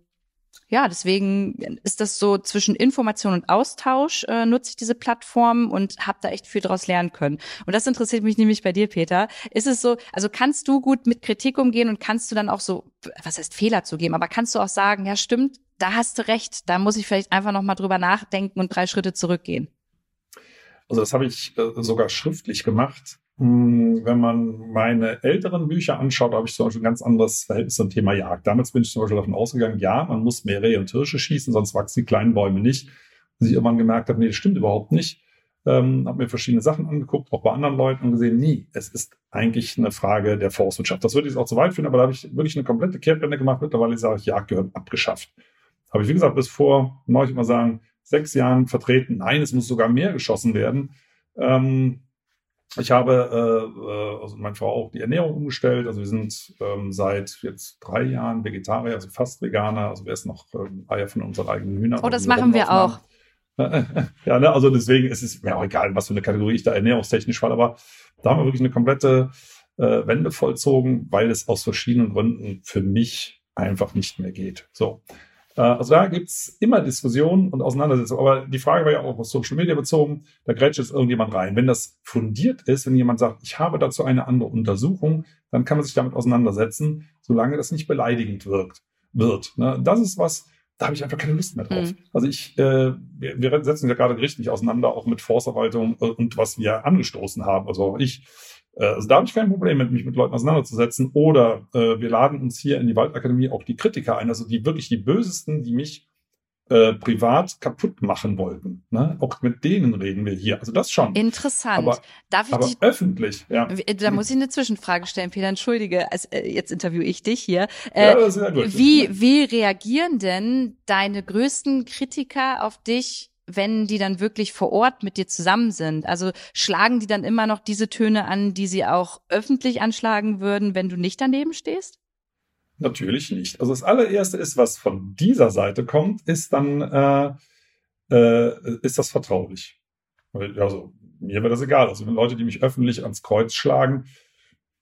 ja, deswegen ist das so zwischen Information und Austausch äh, nutze ich diese Plattform und habe da echt viel draus lernen können. Und das interessiert mich nämlich bei dir, Peter. Ist es so, also kannst du gut mit Kritik umgehen und kannst du dann auch so, was heißt Fehler zugeben, aber kannst du auch sagen, ja stimmt, da hast du recht, da muss ich vielleicht einfach noch mal drüber nachdenken und drei Schritte zurückgehen. Also das habe ich äh, sogar schriftlich gemacht. Hm, wenn man meine älteren Bücher anschaut, habe ich zum Beispiel ein ganz anderes Verhältnis zum Thema Jagd. Damals bin ich zum Beispiel davon ausgegangen, ja, man muss mehr Rehe und Hirsche schießen, sonst wachsen die kleinen Bäume nicht. Bis ich irgendwann gemerkt habe, nee, das stimmt überhaupt nicht. Ähm, habe mir verschiedene Sachen angeguckt, auch bei anderen Leuten und gesehen, nee, es ist eigentlich eine Frage der Forstwirtschaft. Das würde ich auch zu weit führen, aber da habe ich wirklich eine komplette Kehrtwende gemacht. Mittlerweile sage ich, Jagd gehört abgeschafft. Habe ich, wie gesagt, bis vor, neulich mal sagen, sechs Jahren vertreten, nein, es muss sogar mehr geschossen werden. Ähm, ich habe, äh, äh, also meine Frau auch die Ernährung umgestellt. Also wir sind ähm, seit jetzt drei Jahren Vegetarier, also fast Veganer. Also wir essen noch ähm, Eier von unseren eigenen Hühnern. Oh, das machen wir auch. [laughs] ja, ne, also deswegen ist es mir auch egal, was für eine Kategorie ich da ernährungstechnisch falle, aber da haben wir wirklich eine komplette äh, Wende vollzogen, weil es aus verschiedenen Gründen für mich einfach nicht mehr geht. So. Äh, also da gibt's immer Diskussionen und Auseinandersetzungen. Aber die Frage war ja auch auf Social Media bezogen, da grätscht jetzt irgendjemand rein. Wenn das fundiert ist, wenn jemand sagt, ich habe dazu eine andere Untersuchung, dann kann man sich damit auseinandersetzen, solange das nicht beleidigend wirkt, wird. Ne? Das ist was, da habe ich einfach keine Lust mehr drauf. Mhm. Also ich, äh, wir, wir setzen uns ja gerade gerichtlich auseinander, auch mit Forstverwaltung äh, und was wir angestoßen haben. Also ich also da habe ich kein Problem mit, mich mit Leuten auseinanderzusetzen. Oder äh, wir laden uns hier in die Waldakademie auch die Kritiker ein, also die wirklich die Bösesten, die mich äh, privat kaputt machen wollten. Ne? Auch mit denen reden wir hier. Also das schon. Interessant. Aber, Darf ich aber dich, öffentlich, ja. Da muss ich eine Zwischenfrage stellen, Peter. Entschuldige, also, äh, jetzt interviewe ich dich hier. Äh, ja, das ist ja gut. Wie, wie reagieren denn deine größten Kritiker auf dich wenn die dann wirklich vor Ort mit dir zusammen sind? Also schlagen die dann immer noch diese Töne an, die sie auch öffentlich anschlagen würden, wenn du nicht daneben stehst? Natürlich nicht. Also das allererste ist, was von dieser Seite kommt, ist dann, äh, äh, ist das vertraulich. Also mir wäre das egal. Also wenn Leute, die mich öffentlich ans Kreuz schlagen,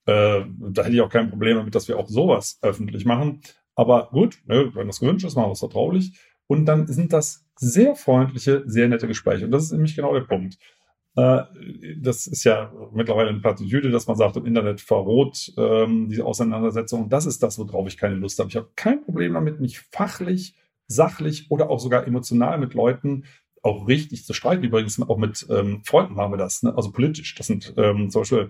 äh, da hätte ich auch kein Problem damit, dass wir auch sowas öffentlich machen. Aber gut, ne, wenn das gewünscht ist, machen wir es vertraulich. Und dann sind das sehr freundliche, sehr nette Gespräche. Und das ist nämlich genau der Punkt. Äh, das ist ja mittlerweile eine Plattitüde, dass man sagt, im Internet verroht ähm, diese Auseinandersetzung. Das ist das, worauf ich keine Lust habe. Ich habe kein Problem damit, mich fachlich, sachlich oder auch sogar emotional mit Leuten auch richtig zu streiten. Übrigens auch mit ähm, Freunden machen wir das, ne? also politisch. Das sind ähm, zum Beispiel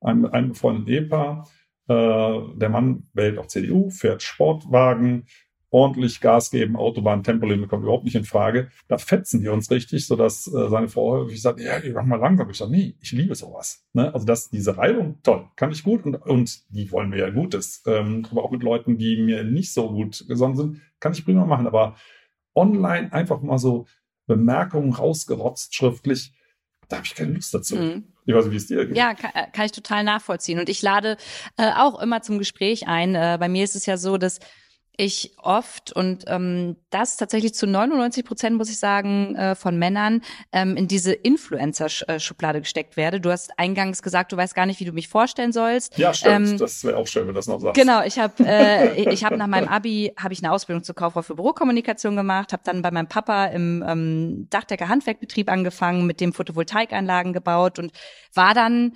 ein, ein befreundetes Ehepaar. Äh, der Mann wählt auch CDU, fährt Sportwagen, ordentlich Gas geben, Autobahn, Tempolimit kommt überhaupt nicht in Frage. Da fetzen wir uns richtig, sodass äh, seine Frau häufig sagt, ja, mach mal langsam. Ich sage, nee, ich liebe sowas. Ne? Also das, diese Reibung, toll, kann ich gut und, und die wollen mir ja Gutes. Ähm, aber auch mit Leuten, die mir nicht so gut gesonnen sind, kann ich prima machen. Aber online einfach mal so Bemerkungen rausgerotzt schriftlich, da habe ich keine Lust dazu. Mhm. Ich weiß nicht, wie es dir geht. Ja, kann, äh, kann ich total nachvollziehen. Und ich lade äh, auch immer zum Gespräch ein. Äh, bei mir ist es ja so, dass ich oft und ähm, das tatsächlich zu 99 Prozent, muss ich sagen, äh, von Männern ähm, in diese Influencer-Schublade gesteckt werde. Du hast eingangs gesagt, du weißt gar nicht, wie du mich vorstellen sollst. Ja, stimmt. Ähm, das wäre auch schön, wenn du das noch sagst. Genau, ich habe äh, ich habe nach meinem Abi habe ich eine Ausbildung zur Kauffrau für Bürokommunikation gemacht, habe dann bei meinem Papa im ähm, Dachdecker Handwerkbetrieb angefangen, mit dem Photovoltaikanlagen gebaut und war dann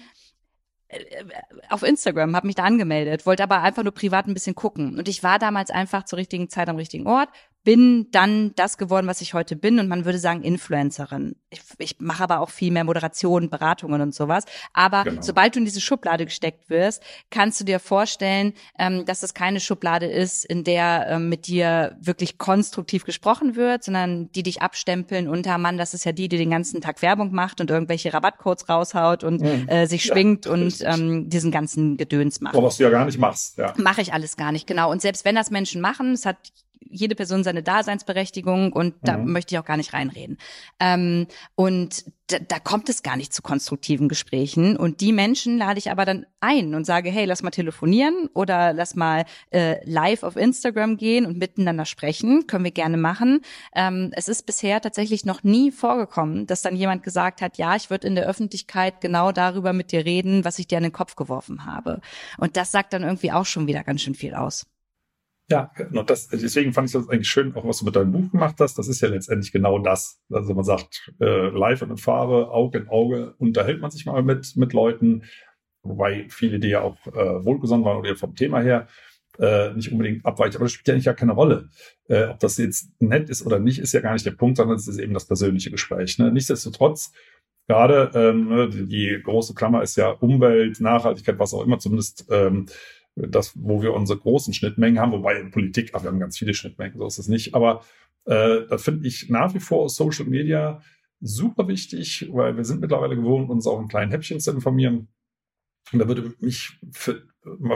auf Instagram, habe mich da angemeldet, wollte aber einfach nur privat ein bisschen gucken. Und ich war damals einfach zur richtigen Zeit am richtigen Ort, bin dann das geworden, was ich heute bin und man würde sagen Influencerin. Ich, ich mache aber auch viel mehr Moderation, Beratungen und sowas. Aber genau. sobald du in diese Schublade gesteckt wirst, kannst du dir vorstellen, ähm, dass das keine Schublade ist, in der ähm, mit dir wirklich konstruktiv gesprochen wird, sondern die dich abstempeln unter Mann, das ist ja die, die den ganzen Tag Werbung macht und irgendwelche Rabattcodes raushaut und mhm. äh, sich schwingt ja, und ähm, diesen ganzen Gedöns macht. Aber was du ja gar nicht machst, ja. Mache ich alles gar nicht, genau. Und selbst wenn das Menschen machen, es hat jede Person seine Daseinsberechtigung und da mhm. möchte ich auch gar nicht reinreden. Ähm, und da, da kommt es gar nicht zu konstruktiven Gesprächen. Und die Menschen lade ich aber dann ein und sage, hey, lass mal telefonieren oder lass mal äh, live auf Instagram gehen und miteinander sprechen. Können wir gerne machen. Ähm, es ist bisher tatsächlich noch nie vorgekommen, dass dann jemand gesagt hat, ja, ich würde in der Öffentlichkeit genau darüber mit dir reden, was ich dir an den Kopf geworfen habe. Und das sagt dann irgendwie auch schon wieder ganz schön viel aus. Ja, und das, deswegen fand ich das eigentlich schön, auch was du mit deinem Buch gemacht hast. Das ist ja letztendlich genau das. Also man sagt, äh, live in Farbe, Auge in Auge, unterhält man sich mal mit, mit Leuten, wobei viele, die ja auch äh, wohlgesonnen waren oder vom Thema her, äh, nicht unbedingt abweichen. Aber das spielt ja nicht gar keine Rolle. Äh, ob das jetzt nett ist oder nicht, ist ja gar nicht der Punkt, sondern es ist eben das persönliche Gespräch. Ne? Nichtsdestotrotz, gerade ähm, ne, die, die große Klammer ist ja Umwelt, Nachhaltigkeit, was auch immer, zumindest ähm, das, wo wir unsere großen Schnittmengen haben, wobei in Politik, ach, wir haben ganz viele Schnittmengen, so ist es nicht. Aber äh, da finde ich nach wie vor Social Media super wichtig, weil wir sind mittlerweile gewohnt, uns auch in kleinen Häppchen zu informieren. Und da würde mich für,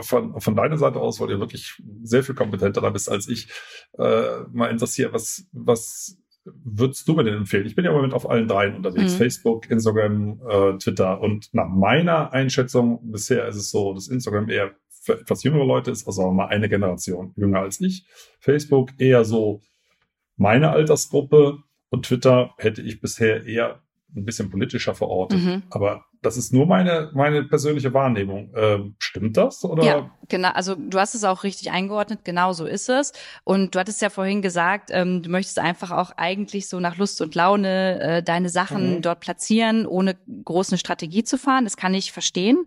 von, von deiner Seite aus, weil du wirklich sehr viel kompetenter bist als ich, äh, mal interessieren, was, was würdest du mir denn empfehlen? Ich bin ja im Moment auf allen dreien unterwegs. Mhm. Facebook, Instagram, äh, Twitter. Und nach meiner Einschätzung bisher ist es so, dass Instagram eher für etwas jüngere Leute ist, also mal eine Generation jünger als ich. Facebook eher so meine Altersgruppe Und Twitter hätte ich bisher eher ein bisschen politischer verortet. Mhm. Aber das ist nur meine, meine persönliche Wahrnehmung. Ähm, stimmt das? Oder? Ja, genau. Also du hast es auch richtig eingeordnet. Genau so ist es. Und du hattest ja vorhin gesagt, ähm, du möchtest einfach auch eigentlich so nach Lust und Laune äh, deine Sachen mhm. dort platzieren, ohne große Strategie zu fahren. Das kann ich verstehen.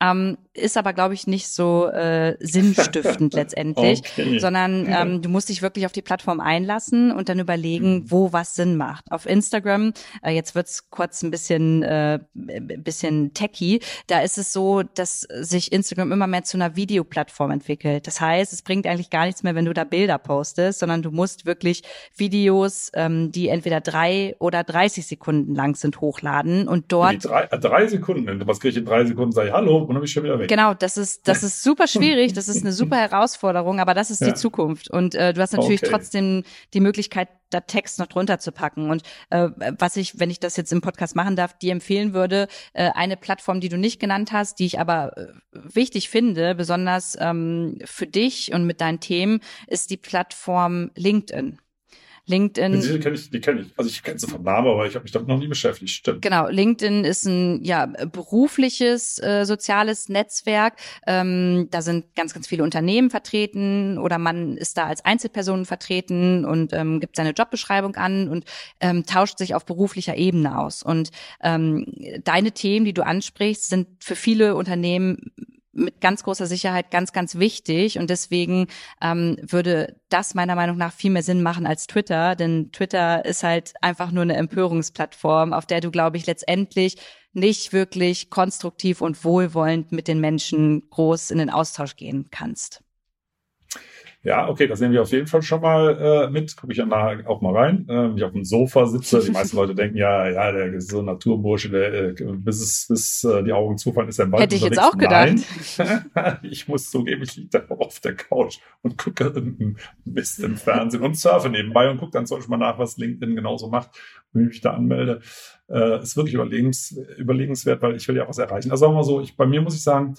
Ähm, ist aber, glaube ich, nicht so äh, sinnstiftend [laughs] letztendlich, okay. sondern ähm, du musst dich wirklich auf die Plattform einlassen und dann überlegen, mhm. wo was Sinn macht. Auf Instagram, äh, jetzt wird's kurz ein bisschen, äh, bisschen techy, da ist es so, dass sich Instagram immer mehr zu einer Videoplattform entwickelt. Das heißt, es bringt eigentlich gar nichts mehr, wenn du da Bilder postest, sondern du musst wirklich Videos, ähm, die entweder drei oder 30 Sekunden lang sind, hochladen und dort. Drei, äh, drei, Sekunden, was kriege ich in drei Sekunden? Sage ich Hallo und dann bin ich schon wieder weg. Genau, das ist, das ist super schwierig, das ist eine super [laughs] Herausforderung, aber das ist ja. die Zukunft. Und äh, du hast natürlich okay. trotzdem die Möglichkeit, da Text noch drunter zu packen. Und äh, was ich, wenn ich das jetzt im Podcast machen darf, dir empfehlen würde, äh, eine Plattform, die du nicht genannt hast, die ich aber äh, wichtig finde, besonders ähm, für dich und mit deinen Themen, ist die Plattform LinkedIn. LinkedIn. Die kenne ich, die kenne ich. Also ich kenne sie vom Namen, aber ich habe mich damit noch nie beschäftigt. Stimmt. Genau, LinkedIn ist ein ja berufliches äh, soziales Netzwerk. Ähm, da sind ganz, ganz viele Unternehmen vertreten oder man ist da als Einzelperson vertreten und ähm, gibt seine Jobbeschreibung an und ähm, tauscht sich auf beruflicher Ebene aus. Und ähm, deine Themen, die du ansprichst, sind für viele Unternehmen mit ganz großer Sicherheit ganz, ganz wichtig. Und deswegen ähm, würde das meiner Meinung nach viel mehr Sinn machen als Twitter. Denn Twitter ist halt einfach nur eine Empörungsplattform, auf der du, glaube ich, letztendlich nicht wirklich konstruktiv und wohlwollend mit den Menschen groß in den Austausch gehen kannst. Ja, okay, das nehmen wir auf jeden Fall schon mal äh, mit. Gucke ich dann nachher auch mal rein. Äh, wenn ich auf dem Sofa sitze, die meisten Leute denken, ja, ja, der ist so ein Naturbursche, der, äh, bis, es, bis äh, die Augen zufallen, ist er im Wald Hätte ich jetzt auch gedacht. [laughs] Ich muss zugeben, ich liege da [laughs] auf der Couch und gucke Mist im Fernsehen und surfe nebenbei und gucke dann zum Beispiel mal nach, was LinkedIn genauso macht, wenn ich mich da anmelde. Äh, ist wirklich überlegens, überlegenswert, weil ich will ja was erreichen. Also sagen wir mal so, ich, bei mir muss ich sagen,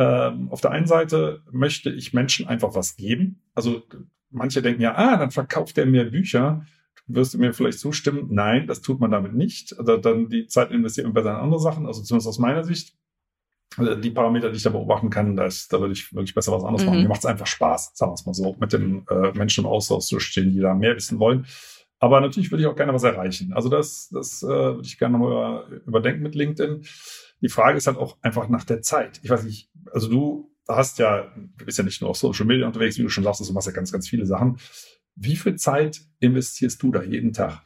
ähm, auf der einen Seite möchte ich Menschen einfach was geben. Also manche denken ja, ah, dann verkauft er mir Bücher. Wirst du mir vielleicht zustimmen? Nein, das tut man damit nicht. Also dann die Zeit investiert man besser in andere Sachen, also zumindest aus meiner Sicht. Also die Parameter, die ich da beobachten kann, da, ist, da würde ich wirklich besser was anderes mhm. machen. Mir macht es einfach Spaß, sagen wir es mal so, mit den äh, Menschen im Austausch zu stehen, die da mehr wissen wollen. Aber natürlich würde ich auch gerne was erreichen. Also das, das äh, würde ich gerne mal überdenken mit LinkedIn. Die Frage ist halt auch einfach nach der Zeit. Ich weiß nicht, also du hast ja, du bist ja nicht nur auf Social Media unterwegs, wie du schon sagst, du machst ja ganz, ganz viele Sachen. Wie viel Zeit investierst du da jeden Tag?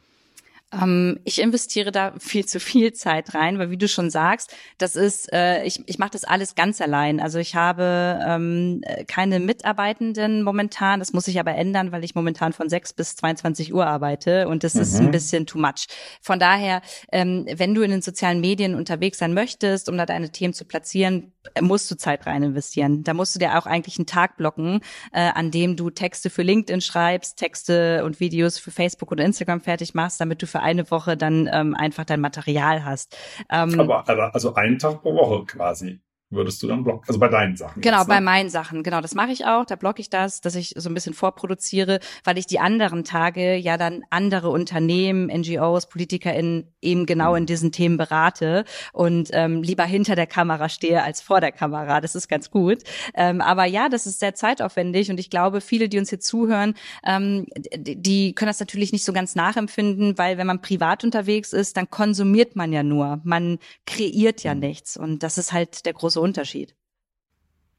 Ähm, ich investiere da viel zu viel Zeit rein, weil wie du schon sagst, das ist, äh, ich, ich mache das alles ganz allein. Also ich habe ähm, keine Mitarbeitenden momentan. Das muss sich aber ändern, weil ich momentan von 6 bis 22 Uhr arbeite und das mhm. ist ein mhm. bisschen too much. Von daher, ähm, wenn du in den sozialen Medien unterwegs sein möchtest, um da deine Themen zu platzieren, musst du Zeit rein investieren. Da musst du dir auch eigentlich einen Tag blocken, äh, an dem du Texte für LinkedIn schreibst, Texte und Videos für Facebook oder Instagram fertig machst, damit du für eine Woche dann ähm, einfach dein Material hast. Ähm, aber, aber also einen Tag pro Woche quasi würdest du dann blocken? Also bei deinen Sachen. Genau, jetzt, ne? bei meinen Sachen. Genau, das mache ich auch. Da blocke ich das, dass ich so ein bisschen vorproduziere, weil ich die anderen Tage ja dann andere Unternehmen, NGOs, PolitikerInnen eben genau mhm. in diesen Themen berate und ähm, lieber hinter der Kamera stehe als vor der Kamera. Das ist ganz gut. Ähm, aber ja, das ist sehr zeitaufwendig und ich glaube, viele, die uns hier zuhören, ähm, die können das natürlich nicht so ganz nachempfinden, weil wenn man privat unterwegs ist, dann konsumiert man ja nur. Man kreiert ja mhm. nichts und das ist halt der große große Unterschied.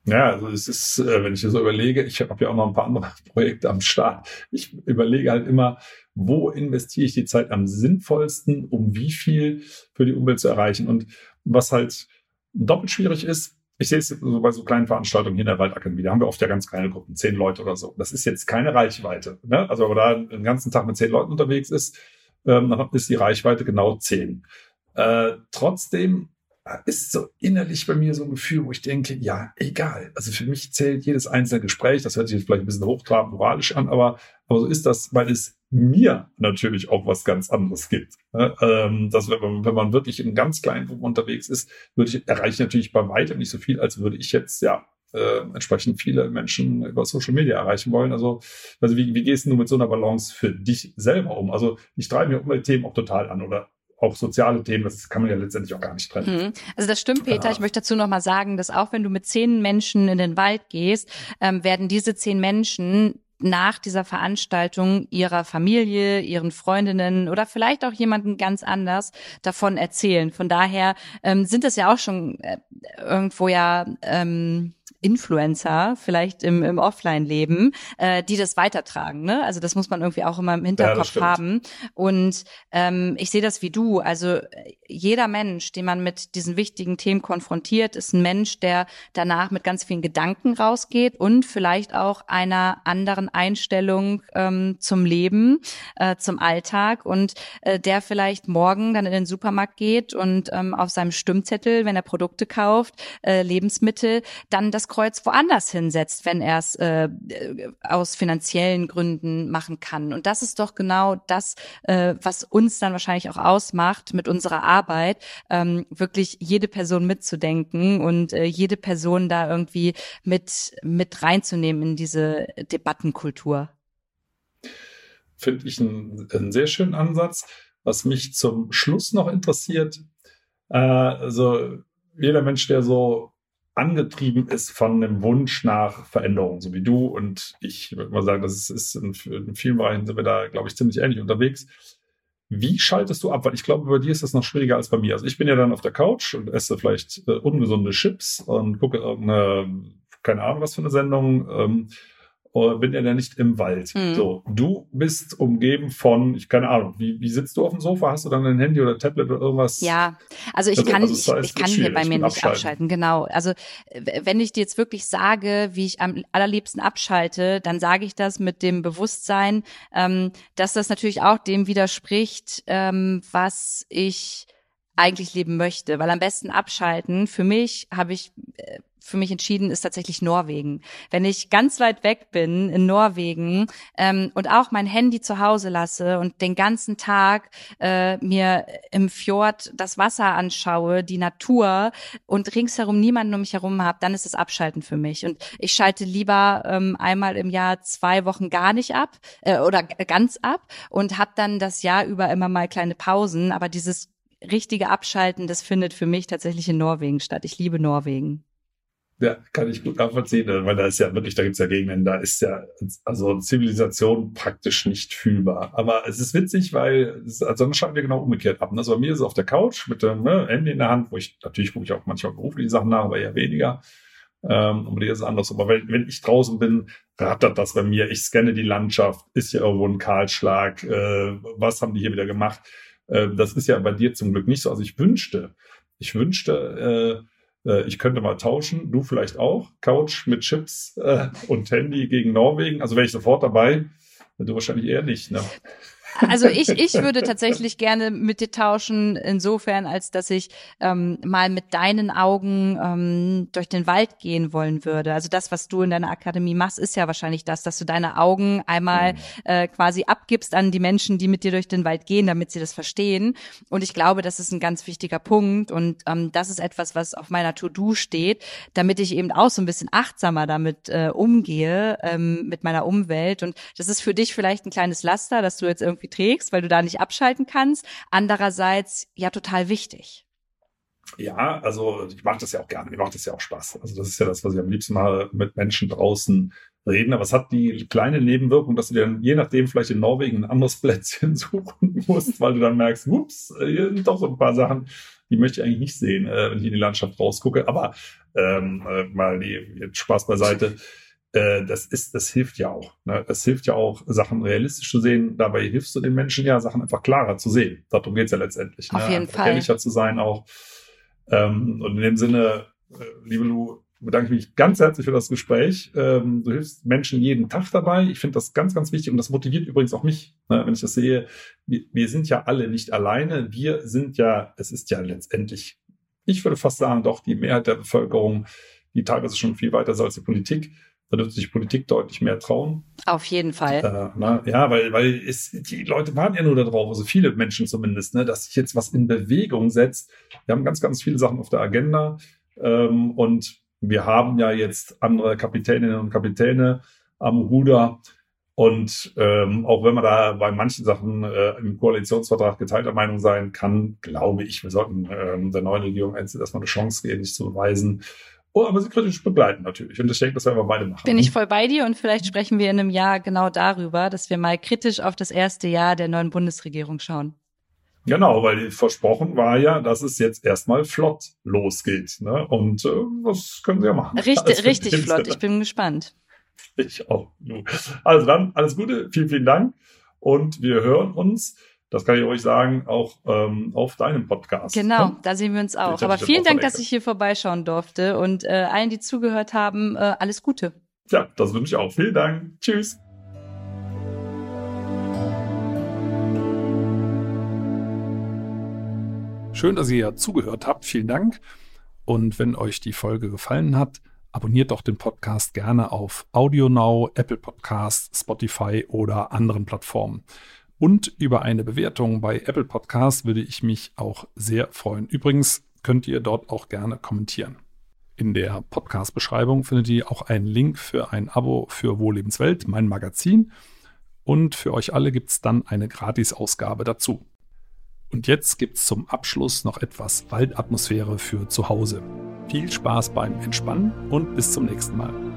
Ja, also es ist, äh, wenn ich so überlege, ich habe ja auch noch ein paar andere [laughs] Projekte am Start. Ich überlege halt immer, wo investiere ich die Zeit am sinnvollsten, um wie viel für die Umwelt zu erreichen. Und was halt doppelt schwierig ist, ich sehe es so bei so kleinen Veranstaltungen hier in der Waldakademie, da haben wir oft ja ganz kleine Gruppen, zehn Leute oder so. Das ist jetzt keine Reichweite. Ne? Also, wenn man da den ganzen Tag mit zehn Leuten unterwegs ist, ähm, dann ist die Reichweite genau zehn. Äh, trotzdem ist so innerlich bei mir so ein Gefühl, wo ich denke, ja, egal. Also für mich zählt jedes einzelne Gespräch. Das hört sich jetzt vielleicht ein bisschen hochtrabend moralisch an, aber, aber so ist das, weil es mir natürlich auch was ganz anderes gibt. Ähm, dass wenn man, wenn man wirklich in ganz kleinen Gruppen unterwegs ist, würde ich, erreiche ich natürlich bei weitem nicht so viel, als würde ich jetzt, ja, äh, entsprechend viele Menschen über Social Media erreichen wollen. Also, also wie, wie gehst du mit so einer Balance für dich selber um? Also ich treibe mir Umweltthemen auch total an oder auch soziale Themen, das kann man ja letztendlich auch gar nicht trennen. Mhm. Also das stimmt, Peter. Ich möchte dazu noch mal sagen, dass auch wenn du mit zehn Menschen in den Wald gehst, ähm, werden diese zehn Menschen nach dieser Veranstaltung ihrer Familie, ihren Freundinnen oder vielleicht auch jemanden ganz anders davon erzählen. Von daher ähm, sind es ja auch schon äh, irgendwo ja ähm, Influencer, vielleicht im, im Offline-Leben, äh, die das weitertragen. Ne? Also das muss man irgendwie auch immer im Hinterkopf ja, haben. Und ähm, ich sehe das wie du. Also jeder Mensch, den man mit diesen wichtigen Themen konfrontiert, ist ein Mensch, der danach mit ganz vielen Gedanken rausgeht und vielleicht auch einer anderen Einstellung ähm, zum Leben, äh, zum Alltag und äh, der vielleicht morgen dann in den Supermarkt geht und ähm, auf seinem Stimmzettel, wenn er Produkte kauft, äh, Lebensmittel, dann das Kreuz woanders hinsetzt, wenn er es äh, aus finanziellen Gründen machen kann. Und das ist doch genau das, äh, was uns dann wahrscheinlich auch ausmacht mit unserer Arbeit, ähm, wirklich jede Person mitzudenken und äh, jede Person da irgendwie mit, mit reinzunehmen in diese Debattenkultur. Finde ich einen, einen sehr schönen Ansatz. Was mich zum Schluss noch interessiert, äh, also jeder Mensch, der so angetrieben ist von einem Wunsch nach Veränderung, so wie du und ich würde mal sagen, das ist, in, in, vielen Bereichen sind wir da, glaube ich, ziemlich ähnlich unterwegs. Wie schaltest du ab? Weil ich glaube, bei dir ist das noch schwieriger als bei mir. Also ich bin ja dann auf der Couch und esse vielleicht äh, ungesunde Chips und gucke irgendeine, keine Ahnung was für eine Sendung. Ähm, bin ja nicht im Wald. Mhm. So, du bist umgeben von, ich keine Ahnung, wie, wie sitzt du auf dem Sofa? Hast du dann ein Handy oder Tablet oder irgendwas? Ja, also ich also, kann, also das heißt, ich, kann hier bei mir nicht abschalten. abschalten. Genau. Also wenn ich dir jetzt wirklich sage, wie ich am allerliebsten abschalte, dann sage ich das mit dem Bewusstsein, ähm, dass das natürlich auch dem widerspricht, ähm, was ich eigentlich leben möchte, weil am besten abschalten. Für mich habe ich äh, für mich entschieden, ist tatsächlich Norwegen. Wenn ich ganz weit weg bin in Norwegen ähm, und auch mein Handy zu Hause lasse und den ganzen Tag äh, mir im Fjord das Wasser anschaue, die Natur und ringsherum niemanden um mich herum habe, dann ist es Abschalten für mich. Und ich schalte lieber ähm, einmal im Jahr zwei Wochen gar nicht ab äh, oder ganz ab und habe dann das Jahr über immer mal kleine Pausen. Aber dieses richtige Abschalten, das findet für mich tatsächlich in Norwegen statt. Ich liebe Norwegen. Ja, kann ich gut nachvollziehen, weil da ist ja wirklich, da gibt's ja Gegenden, da ist ja also Zivilisation praktisch nicht fühlbar. Aber es ist witzig, weil es, also dann schalten wir genau umgekehrt ab. Also bei mir ist es auf der Couch mit dem ne, Handy in der Hand, wo ich natürlich gucke ich auch manchmal berufliche Sachen nach, aber eher weniger. Ähm, und bei dir ist es anders. Aber wenn, wenn ich draußen bin, rattert das bei mir. Ich scanne die Landschaft, ist hier irgendwo ein Kahlschlag, äh, was haben die hier wieder gemacht? Äh, das ist ja bei dir zum Glück nicht so. Also ich wünschte, ich wünschte, äh, äh, ich könnte mal tauschen, du vielleicht auch. Couch mit Chips äh, und Handy gegen Norwegen. Also wäre ich sofort dabei. Du wahrscheinlich eher nicht, ne? Also ich, ich würde tatsächlich gerne mit dir tauschen, insofern, als dass ich ähm, mal mit deinen Augen ähm, durch den Wald gehen wollen würde. Also das, was du in deiner Akademie machst, ist ja wahrscheinlich das, dass du deine Augen einmal mhm. äh, quasi abgibst an die Menschen, die mit dir durch den Wald gehen, damit sie das verstehen. Und ich glaube, das ist ein ganz wichtiger Punkt. Und ähm, das ist etwas, was auf meiner To-Do steht, damit ich eben auch so ein bisschen achtsamer damit äh, umgehe, ähm, mit meiner Umwelt. Und das ist für dich vielleicht ein kleines Laster, dass du jetzt irgendwie irgendwie trägst, weil du da nicht abschalten kannst. Andererseits ja total wichtig. Ja, also ich mache das ja auch gerne. Mir macht das ja auch Spaß. Also das ist ja das, was ich am liebsten mache, mit Menschen draußen reden. Aber es hat die kleine Nebenwirkung, dass du dir je nachdem vielleicht in Norwegen ein anderes [laughs] Plätzchen suchen musst, weil du dann merkst, ups, hier sind doch so ein paar Sachen, die möchte ich eigentlich nicht sehen, äh, wenn ich in die Landschaft rausgucke. Aber ähm, äh, mal die Spaß beiseite. Äh, das ist, das hilft ja auch. Ne? Das hilft ja auch, Sachen realistisch zu sehen. Dabei hilfst du den Menschen ja, Sachen einfach klarer zu sehen. Darum geht's ja letztendlich. Auf ne? jeden Fall. Ehrlicher zu sein auch. Ähm, und in dem Sinne, äh, liebe Lu, bedanke ich mich ganz herzlich für das Gespräch. Ähm, du hilfst Menschen jeden Tag dabei. Ich finde das ganz, ganz wichtig und das motiviert übrigens auch mich, ne, wenn ich das sehe. Wir, wir sind ja alle nicht alleine. Wir sind ja, es ist ja letztendlich, ich würde fast sagen, doch die Mehrheit der Bevölkerung, die teilweise schon viel weiter ist als die Politik, da dürfte sich Politik deutlich mehr trauen. Auf jeden Fall. Äh, na, ja, weil, weil es, die Leute warten ja nur darauf, also viele Menschen zumindest, ne, dass sich jetzt was in Bewegung setzt. Wir haben ganz, ganz viele Sachen auf der Agenda. Ähm, und wir haben ja jetzt andere Kapitäninnen und Kapitäne am Ruder. Und ähm, auch wenn man da bei manchen Sachen äh, im Koalitionsvertrag geteilter Meinung sein kann, glaube ich, wir sollten ähm, der neuen Regierung erstmal eine Chance geben, sich zu beweisen. Oh, aber sie kritisch begleiten natürlich. Und ich denke, das werden wir beide machen. Bin ich voll bei dir und vielleicht sprechen wir in einem Jahr genau darüber, dass wir mal kritisch auf das erste Jahr der neuen Bundesregierung schauen. Genau, weil versprochen war ja, dass es jetzt erstmal flott losgeht. Ne? Und äh, das können sie ja machen. Richtig, richtig flott. Ich bin gespannt. Ich auch. Also dann, alles Gute, vielen, vielen Dank. Und wir hören uns, das kann ich euch sagen, auch ähm, auf deinem Podcast. Genau, da sehen wir uns auch. Aber vielen Dank, dass ich hier vorbeischauen durfte und äh, allen, die zugehört haben, äh, alles Gute. Ja, das wünsche ich auch. Vielen Dank. Tschüss. Schön, dass ihr zugehört habt. Vielen Dank. Und wenn euch die Folge gefallen hat, abonniert doch den Podcast gerne auf AudioNow, Apple Podcasts, Spotify oder anderen Plattformen. Und über eine Bewertung bei Apple Podcasts würde ich mich auch sehr freuen. Übrigens könnt ihr dort auch gerne kommentieren. In der Podcast-Beschreibung findet ihr auch einen Link für ein Abo für Wohllebenswelt, mein Magazin. Und für euch alle gibt es dann eine Gratis-Ausgabe dazu. Und jetzt gibt es zum Abschluss noch etwas Waldatmosphäre für zu Hause. Viel Spaß beim Entspannen und bis zum nächsten Mal.